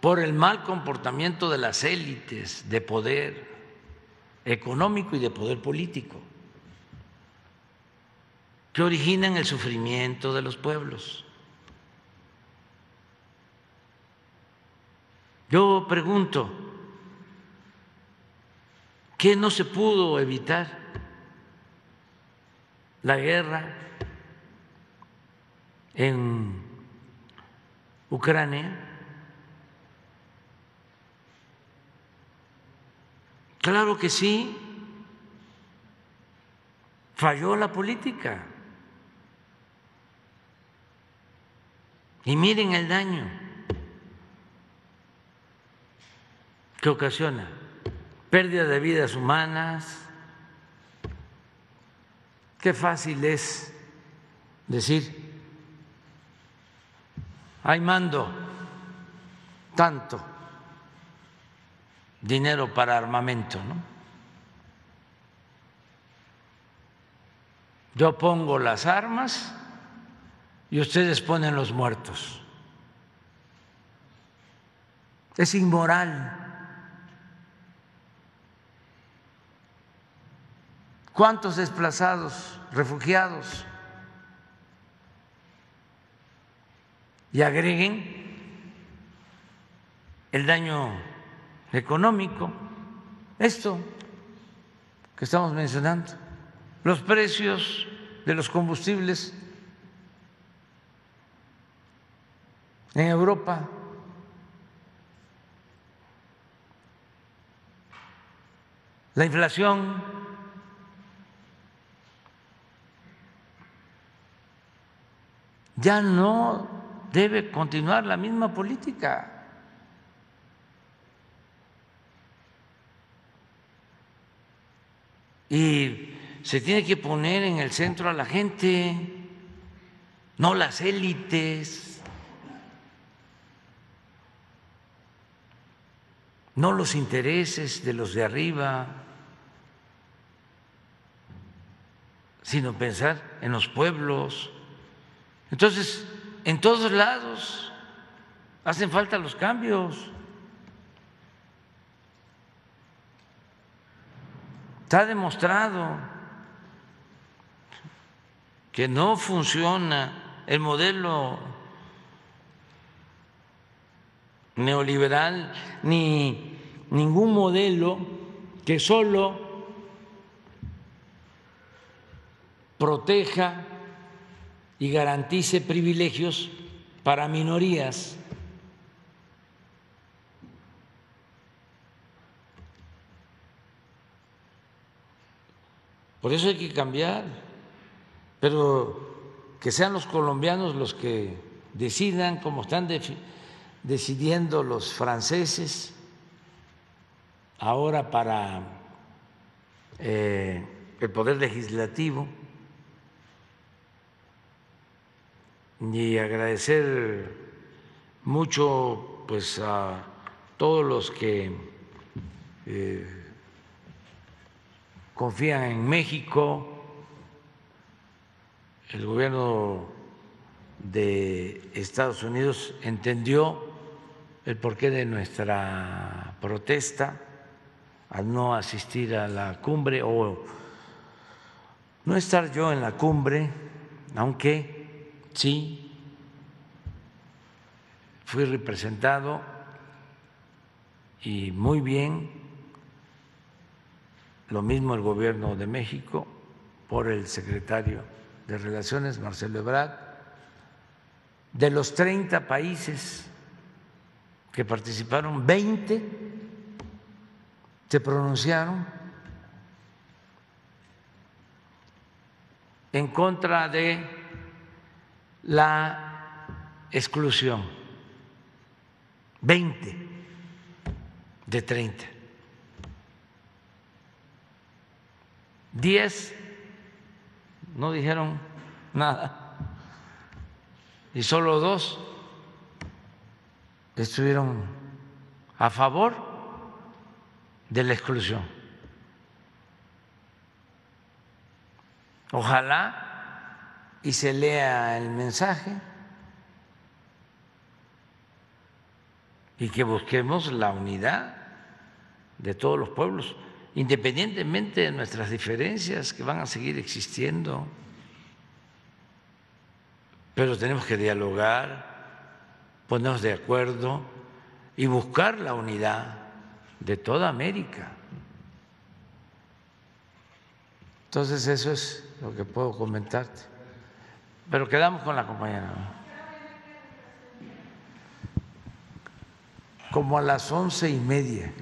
Por el mal comportamiento de las élites de poder económico y de poder político que originan el sufrimiento de los pueblos. Yo pregunto, ¿qué no se pudo evitar? La guerra en Ucrania. Claro que sí, falló la política. Y miren el daño que ocasiona, pérdida de vidas humanas. Qué fácil es decir, hay mando tanto dinero para armamento, ¿no? Yo pongo las armas y ustedes ponen los muertos. Es inmoral. ¿Cuántos desplazados, refugiados? Y agreguen el daño económico, esto que estamos mencionando, los precios de los combustibles en Europa. La inflación ya no debe continuar la misma política. Y se tiene que poner en el centro a la gente, no las élites. no los intereses de los de arriba, sino pensar en los pueblos. Entonces, en todos lados hacen falta los cambios. Está demostrado que no funciona el modelo neoliberal ni ningún modelo que solo proteja y garantice privilegios para minorías. Por eso hay que cambiar, pero que sean los colombianos los que decidan, como están decidiendo los franceses. Ahora para eh, el poder legislativo, y agradecer mucho pues a todos los que eh, confían en México, el gobierno de Estados Unidos entendió el porqué de nuestra protesta al no asistir a la cumbre o no estar yo en la cumbre, aunque sí fui representado y muy bien, lo mismo el gobierno de México por el secretario de Relaciones, Marcelo Ebrard, de los 30 países que participaron, 20 se pronunciaron en contra de la exclusión. 20 de 30. 10 no dijeron nada. Y solo dos estuvieron a favor de la exclusión. Ojalá y se lea el mensaje y que busquemos la unidad de todos los pueblos, independientemente de nuestras diferencias que van a seguir existiendo. Pero tenemos que dialogar ponernos de acuerdo y buscar la unidad de toda América. Entonces eso es lo que puedo comentarte. Pero quedamos con la compañera. Como a las once y media.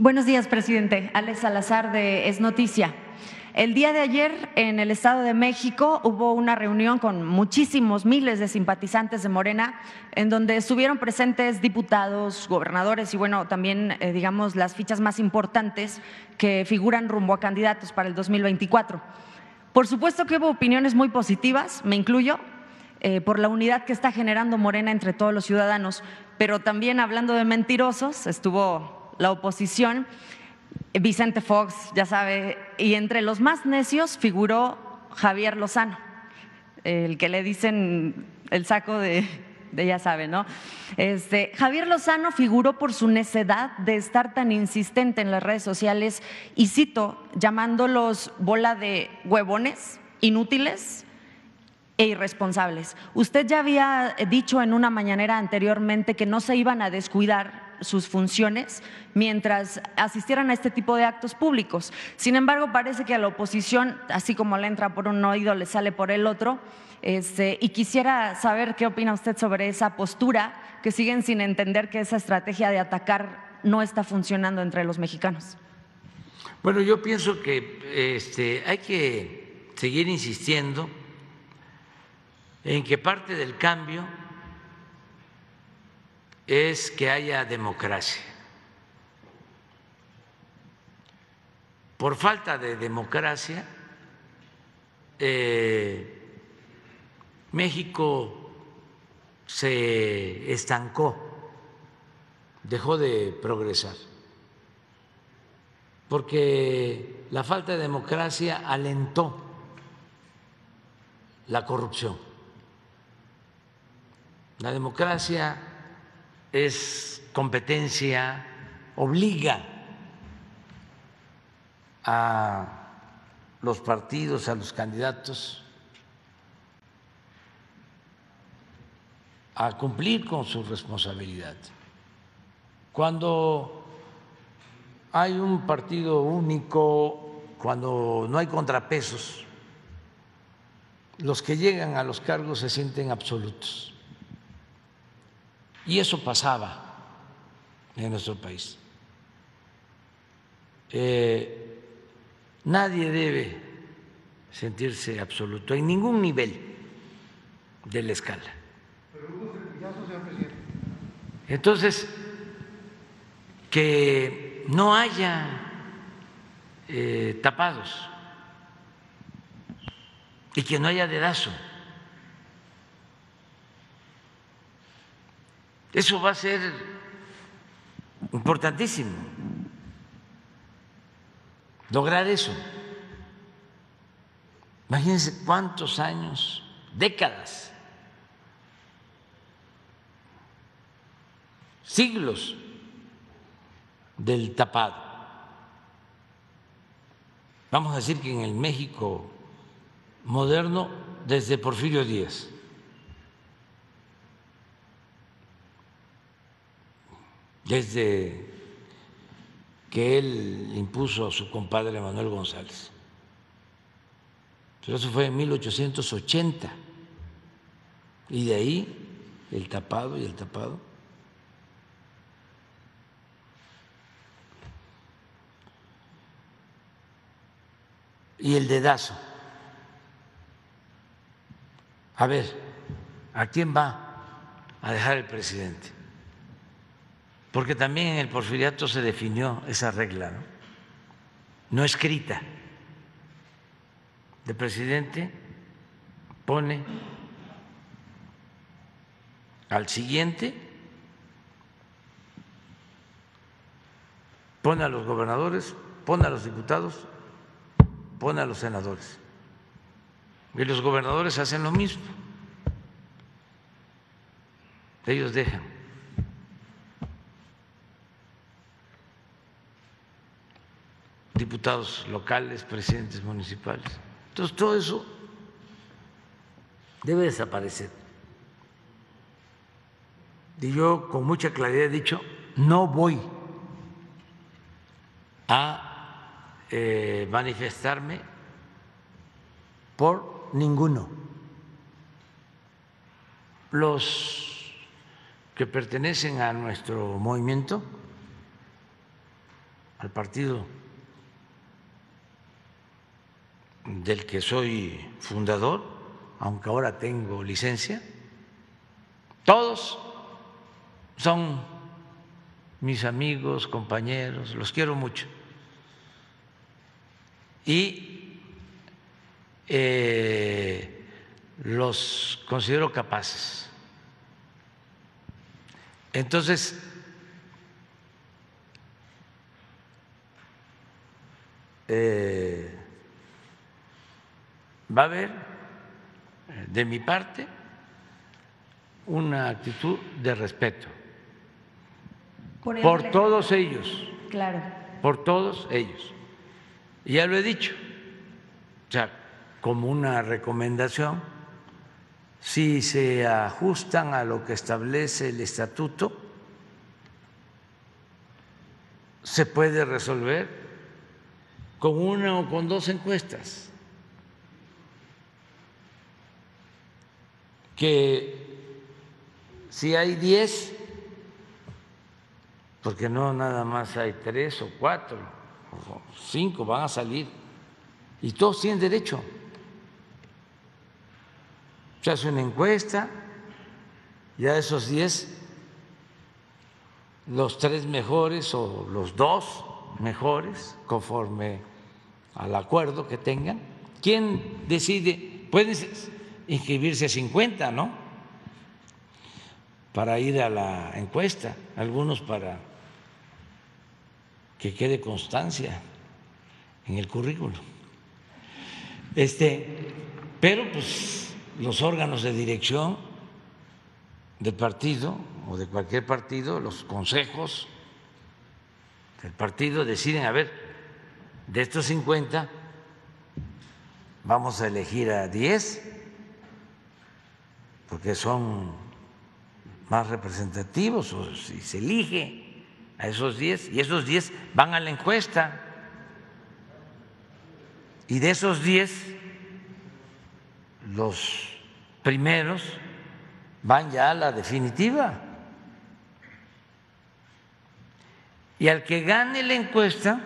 Buenos días, presidente. Alex Salazar de Es Noticia. El día de ayer en el Estado de México hubo una reunión con muchísimos miles de simpatizantes de Morena, en donde estuvieron presentes diputados, gobernadores y bueno, también eh, digamos las fichas más importantes que figuran rumbo a candidatos para el 2024. Por supuesto que hubo opiniones muy positivas, me incluyo, eh, por la unidad que está generando Morena entre todos los ciudadanos, pero también hablando de mentirosos, estuvo la oposición Vicente Fox, ya sabe, y entre los más necios figuró Javier Lozano, el que le dicen el saco de, ya sabe, ¿no? Este, Javier Lozano figuró por su necedad de estar tan insistente en las redes sociales y cito, llamándolos bola de huevones, inútiles e irresponsables. Usted ya había dicho en una mañanera anteriormente que no se iban a descuidar sus funciones mientras asistieran a este tipo de actos públicos. Sin embargo, parece que a la oposición, así como le entra por un oído, le sale por el otro. Este, y quisiera saber qué opina usted sobre esa postura, que siguen sin entender que esa estrategia de atacar no está funcionando entre los mexicanos. Bueno, yo pienso que este, hay que seguir insistiendo en que parte del cambio es que haya democracia. Por falta de democracia, eh, México se estancó dejó de progresar, porque la falta de democracia alentó la corrupción. La democracia es competencia, obliga a los partidos, a los candidatos a cumplir con su responsabilidad. Cuando hay un partido único, cuando no hay contrapesos, los que llegan a los cargos se sienten absolutos. Y eso pasaba en nuestro país. Eh, nadie debe sentirse absoluto en ningún nivel de la escala. Entonces, que no haya eh, tapados y que no haya dedazo. Eso va a ser importantísimo, lograr eso. Imagínense cuántos años, décadas siglos del tapado. Vamos a decir que en el México moderno, desde Porfirio Díaz. Desde que él impuso a su compadre Manuel González. Pero eso fue en 1880. Y de ahí el tapado y el tapado. y el dedazo. A ver, ¿a quién va a dejar el presidente? Porque también en el porfiriato se definió esa regla, ¿no? No escrita. El presidente pone al siguiente, pone a los gobernadores, pone a los diputados pone a los senadores. Y los gobernadores hacen lo mismo. Ellos dejan. Diputados locales, presidentes municipales. Entonces todo eso debe desaparecer. Y yo con mucha claridad he dicho, no voy a eh, manifestarme por ninguno. Los que pertenecen a nuestro movimiento, al partido del que soy fundador, aunque ahora tengo licencia, todos son mis amigos, compañeros, los quiero mucho y eh, los considero capaces. Entonces, eh, va a haber de mi parte una actitud de respeto por, por todos ellos. Claro. Por todos ellos. Ya lo he dicho, o sea, como una recomendación, si se ajustan a lo que establece el estatuto, se puede resolver con una o con dos encuestas. Que si hay diez, porque no nada más hay tres o cuatro, cinco van a salir y todos tienen derecho. Se hace una encuesta, ya esos diez, los tres mejores o los dos mejores, conforme al acuerdo que tengan, ¿quién decide? Pueden inscribirse a 50, ¿no? para ir a la encuesta, algunos para que quede constancia en el currículo. Este, pero pues los órganos de dirección del partido o de cualquier partido, los consejos del partido deciden, a ver, de estos 50 vamos a elegir a 10 porque son más representativos o si se elige a esos 10 y esos 10 van a la encuesta y de esos 10 los primeros van ya a la definitiva. Y al que gane la encuesta,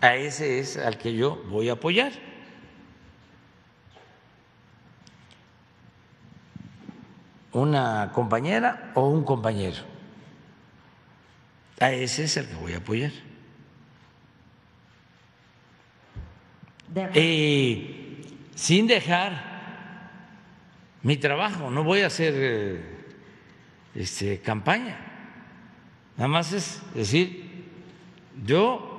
a ese es al que yo voy a apoyar. Una compañera o un compañero. A ese es el que voy a apoyar. Y sin dejar mi trabajo, no voy a hacer eh, este, campaña. Nada más es decir, yo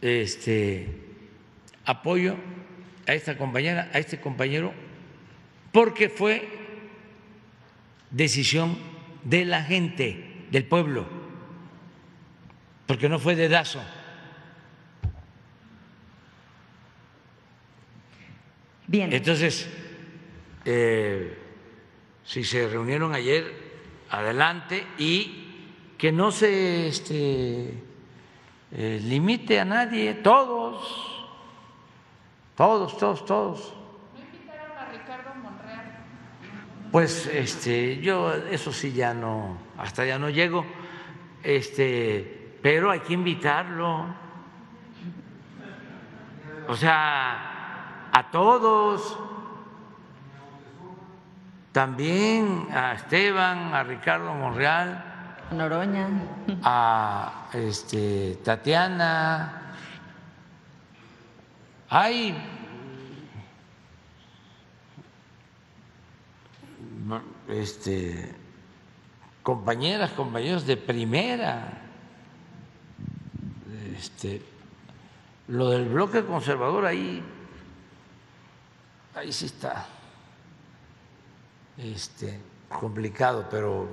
este, apoyo a esta compañera, a este compañero, porque fue decisión de la gente, del pueblo, porque no fue dedazo. Bien. Entonces, eh, si se reunieron ayer, adelante y que no se este, eh, limite a nadie, todos, todos, todos, todos. ¿No invitaron a Ricardo Monreal? Pues este, yo eso sí ya no, hasta ya no llego, este, pero hay que invitarlo. O sea, a todos también a Esteban, a Ricardo Monreal, Noroña, a este, Tatiana. Hay este, compañeras, compañeros de primera. Este, lo del bloque conservador ahí, ahí sí está este, complicado, pero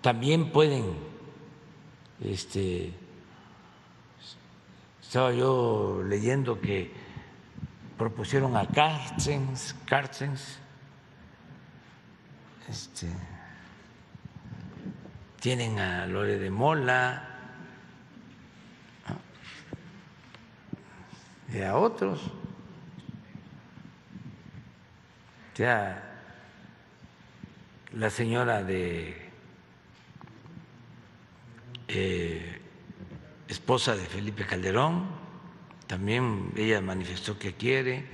también pueden, este, estaba yo leyendo que propusieron a Carstens, Carstens este, tienen a Lore de Mola y a otros. Sea la señora de eh, esposa de Felipe Calderón, también ella manifestó que quiere,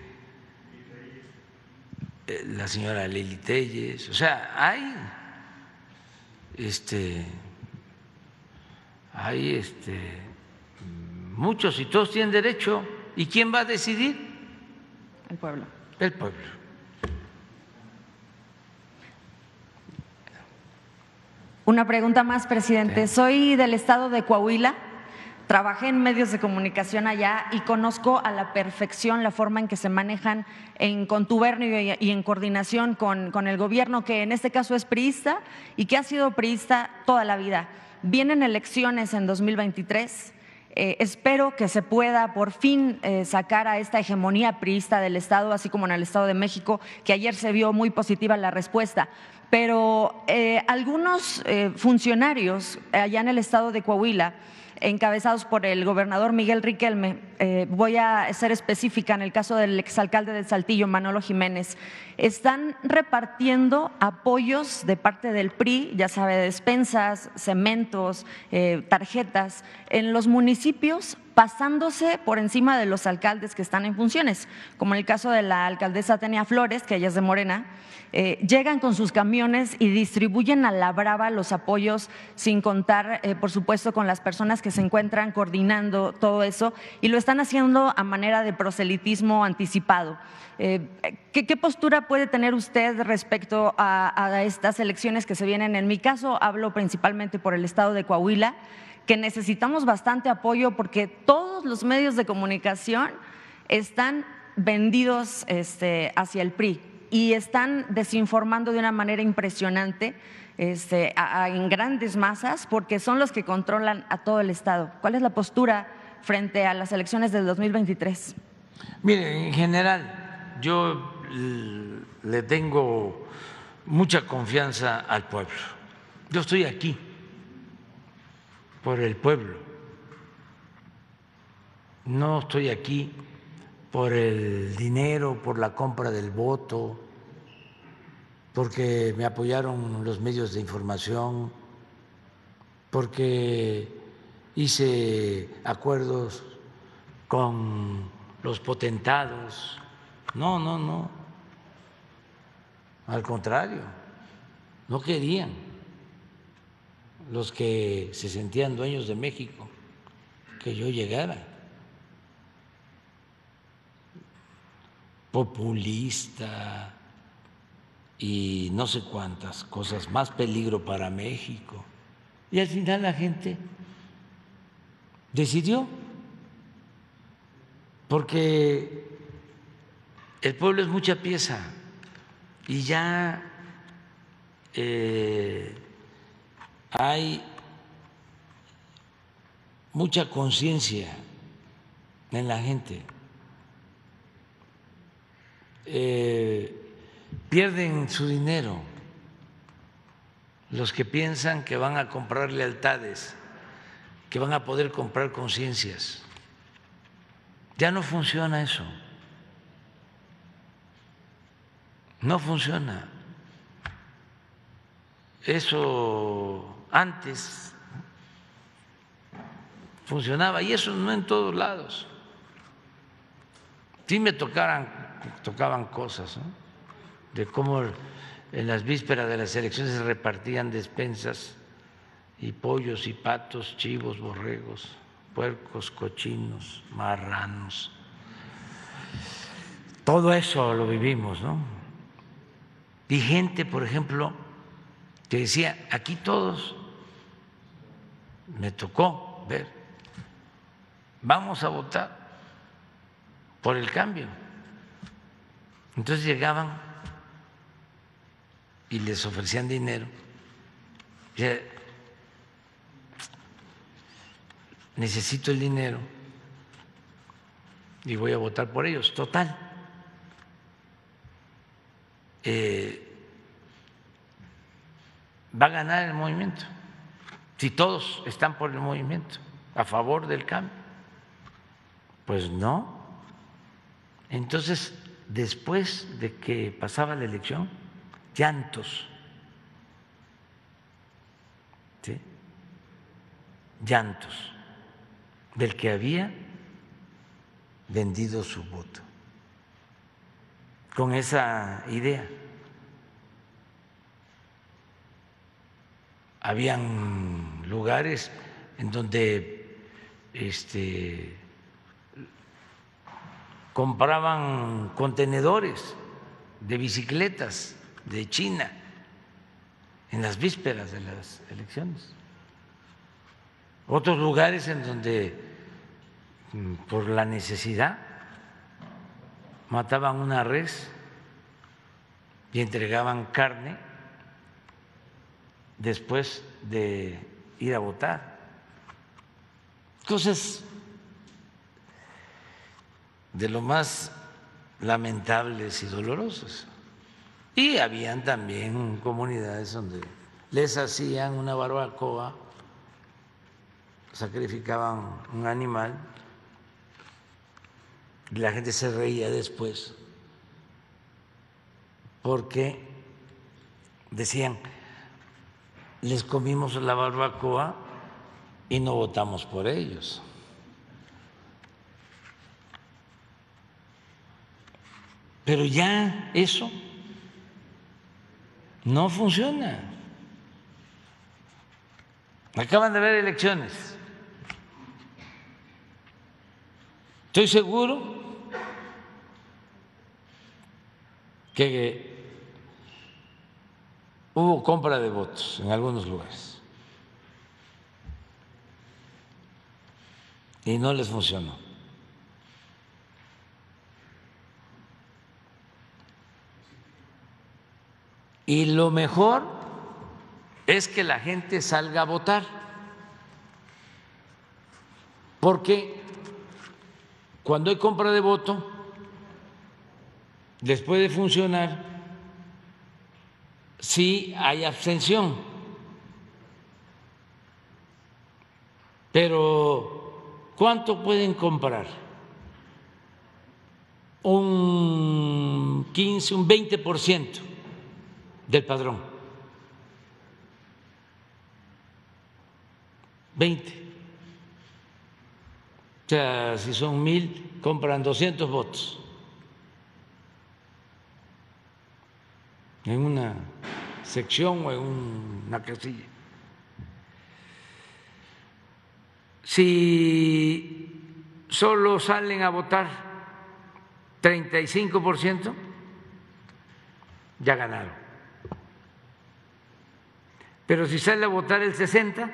eh, la señora Lili Telles, o sea, hay este hay este muchos y todos tienen derecho. ¿Y quién va a decidir? El pueblo. El pueblo. Una pregunta más, presidente. Soy del estado de Coahuila. Trabajé en medios de comunicación allá y conozco a la perfección la forma en que se manejan en contubernio y en coordinación con, el gobierno, que en este caso es priista y que ha sido priista toda la vida. Vienen elecciones en 2023. Eh, espero que se pueda por fin eh, sacar a esta hegemonía priista del Estado, así como en el Estado de México, que ayer se vio muy positiva la respuesta pero eh, algunos funcionarios allá en el estado de Coahuila, encabezados por el gobernador Miguel Riquelme, eh, voy a ser específica en el caso del exalcalde de Saltillo, Manolo Jiménez, están repartiendo apoyos de parte del PRI, ya sabe, despensas, cementos, tarjetas, en los municipios pasándose por encima de los alcaldes que están en funciones, como en el caso de la alcaldesa Tenia Flores, que ella es de Morena, eh, llegan con sus camiones y distribuyen a la brava los apoyos sin contar, eh, por supuesto, con las personas que se encuentran coordinando todo eso y lo están haciendo a manera de proselitismo anticipado. Eh, ¿qué, postura puede tener usted respecto a, a estas elecciones que se vienen? En mi caso, hablo principalmente por el estado de Coahuila que necesitamos bastante apoyo porque todos los medios de comunicación están vendidos este, hacia el PRI y están desinformando de una manera impresionante este, en grandes masas porque son los que controlan a todo el Estado. ¿Cuál es la postura frente a las elecciones del 2023? Mire, en general, yo le tengo mucha confianza al pueblo. Yo estoy aquí por el pueblo. No estoy aquí por el dinero, por la compra del voto, porque me apoyaron los medios de información, porque hice acuerdos con los potentados. No, no, no. Al contrario, no querían los que se sentían dueños de México que yo llegara. Populista y no sé cuántas cosas, más peligro para México. Y al final la gente decidió, porque el pueblo es mucha pieza y ya eh, hay mucha conciencia en la gente. Eh, pierden su dinero los que piensan que van a comprar lealtades, que van a poder comprar conciencias. Ya no funciona eso. No funciona. Eso antes funcionaba y eso no en todos lados. Sí me tocaran, tocaban cosas de cómo en las vísperas de las elecciones se repartían despensas y pollos y patos, chivos, borregos, puercos, cochinos, marranos. Todo eso lo vivimos, ¿no? Y gente, por ejemplo, que decía, aquí todos, me tocó ver, vamos a votar por el cambio. Entonces llegaban y les ofrecían dinero. Necesito el dinero y voy a votar por ellos. Total. Eh, va a ganar el movimiento, si todos están por el movimiento, a favor del cambio. Pues no. Entonces, después de que pasaba la elección, llantos. ¿Sí? Llantos del que había vendido su voto con esa idea. Habían lugares en donde este, compraban contenedores de bicicletas de China en las vísperas de las elecciones. Otros lugares en donde mm, por la necesidad mataban una res y entregaban carne después de ir a votar. Cosas de lo más lamentables y dolorosas. Y habían también comunidades donde les hacían una barbacoa, sacrificaban un animal y la gente se reía después porque decían, les comimos la barbacoa y no votamos por ellos. Pero ya eso no funciona. Acaban de haber elecciones. Estoy seguro que hubo compra de votos en algunos lugares y no les funcionó. Y lo mejor es que la gente salga a votar, porque cuando hay compra de voto, les puede funcionar si hay abstención. Pero, ¿cuánto pueden comprar? Un 15, un 20 por ciento del padrón. 20. O sea, si son mil, compran 200 votos. En una sección o en una casilla. Si solo salen a votar 35%, ya ganaron. Pero si sale a votar el 60,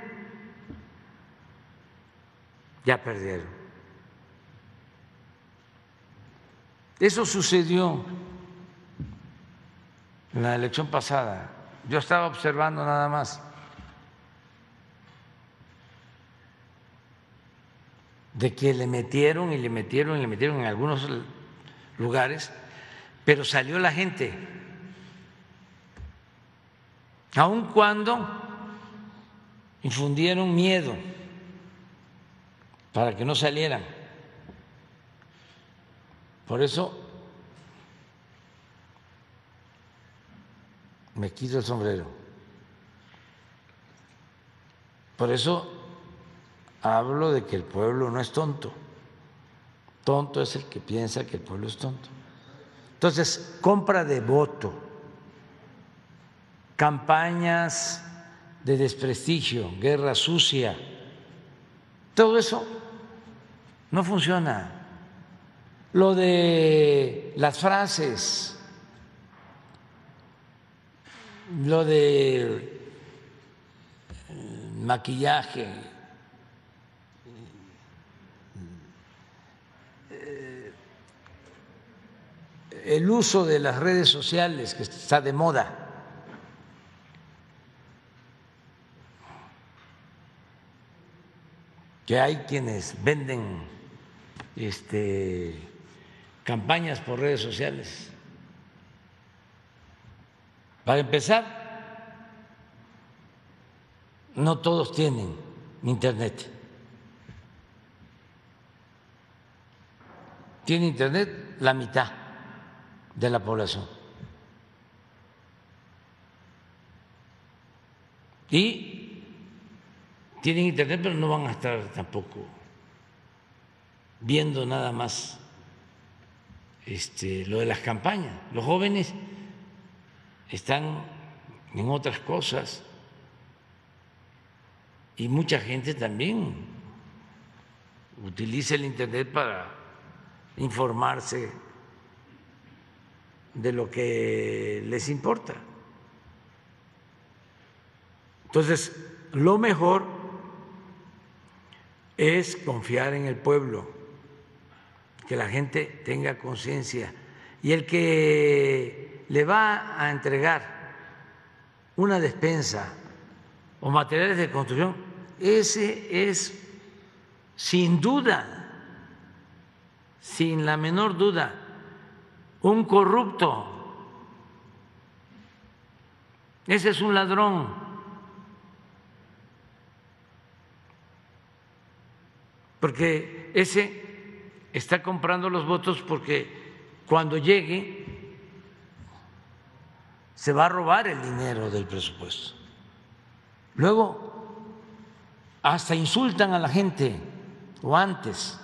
ya perdieron. Eso sucedió en la elección pasada. Yo estaba observando nada más. de que le metieron y le metieron y le metieron en algunos lugares, pero salió la gente aun cuando infundieron miedo para que no salieran. Por eso me quito el sombrero. Por eso hablo de que el pueblo no es tonto. Tonto es el que piensa que el pueblo es tonto. Entonces, compra de voto campañas de desprestigio, guerra sucia, todo eso no funciona. Lo de las frases, lo de eh, maquillaje, eh, el uso de las redes sociales que está de moda. que hay quienes venden este, campañas por redes sociales. Para empezar, no todos tienen internet. Tiene internet la mitad de la población. Y tienen internet, pero no van a estar tampoco viendo nada más este, lo de las campañas. Los jóvenes están en otras cosas y mucha gente también utiliza el Internet para informarse de lo que les importa. Entonces, lo mejor es confiar en el pueblo, que la gente tenga conciencia. Y el que le va a entregar una despensa o materiales de construcción, ese es sin duda, sin la menor duda, un corrupto. Ese es un ladrón. porque ese está comprando los votos porque cuando llegue se va a robar el dinero del presupuesto. Luego, hasta insultan a la gente, o antes,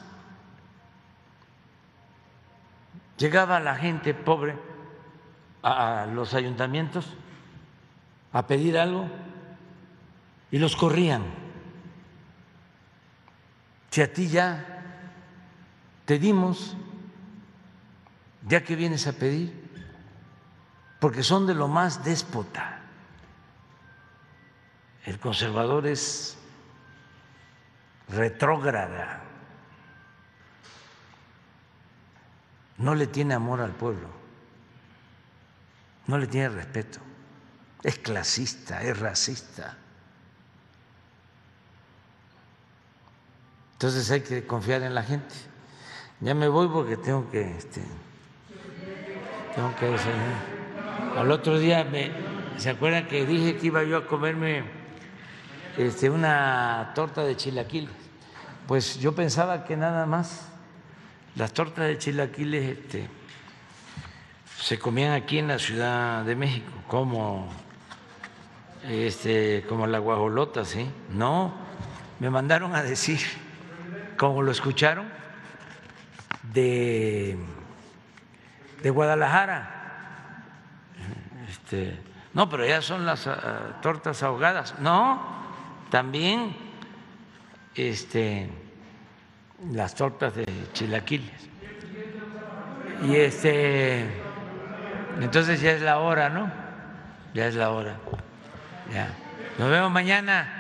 Llegaba la gente pobre a los ayuntamientos a pedir algo y los corrían. Si a ti ya te dimos, ya que vienes a pedir, porque son de lo más déspota. El conservador es retrógrada, no le tiene amor al pueblo, no le tiene respeto, es clasista, es racista. Entonces hay que confiar en la gente. Ya me voy porque tengo que, este, tengo que Al otro día me, ¿se acuerdan que dije que iba yo a comerme este, una torta de chilaquiles? Pues yo pensaba que nada más las tortas de chilaquiles este, se comían aquí en la Ciudad de México, como, este, como la guajolota, ¿sí? No, me mandaron a decir como lo escucharon, de, de Guadalajara. Este, no, pero ya son las ah, tortas ahogadas. No, también este, las tortas de chilaquiles. Y este, entonces ya es la hora, ¿no? Ya es la hora. Ya. Nos vemos mañana.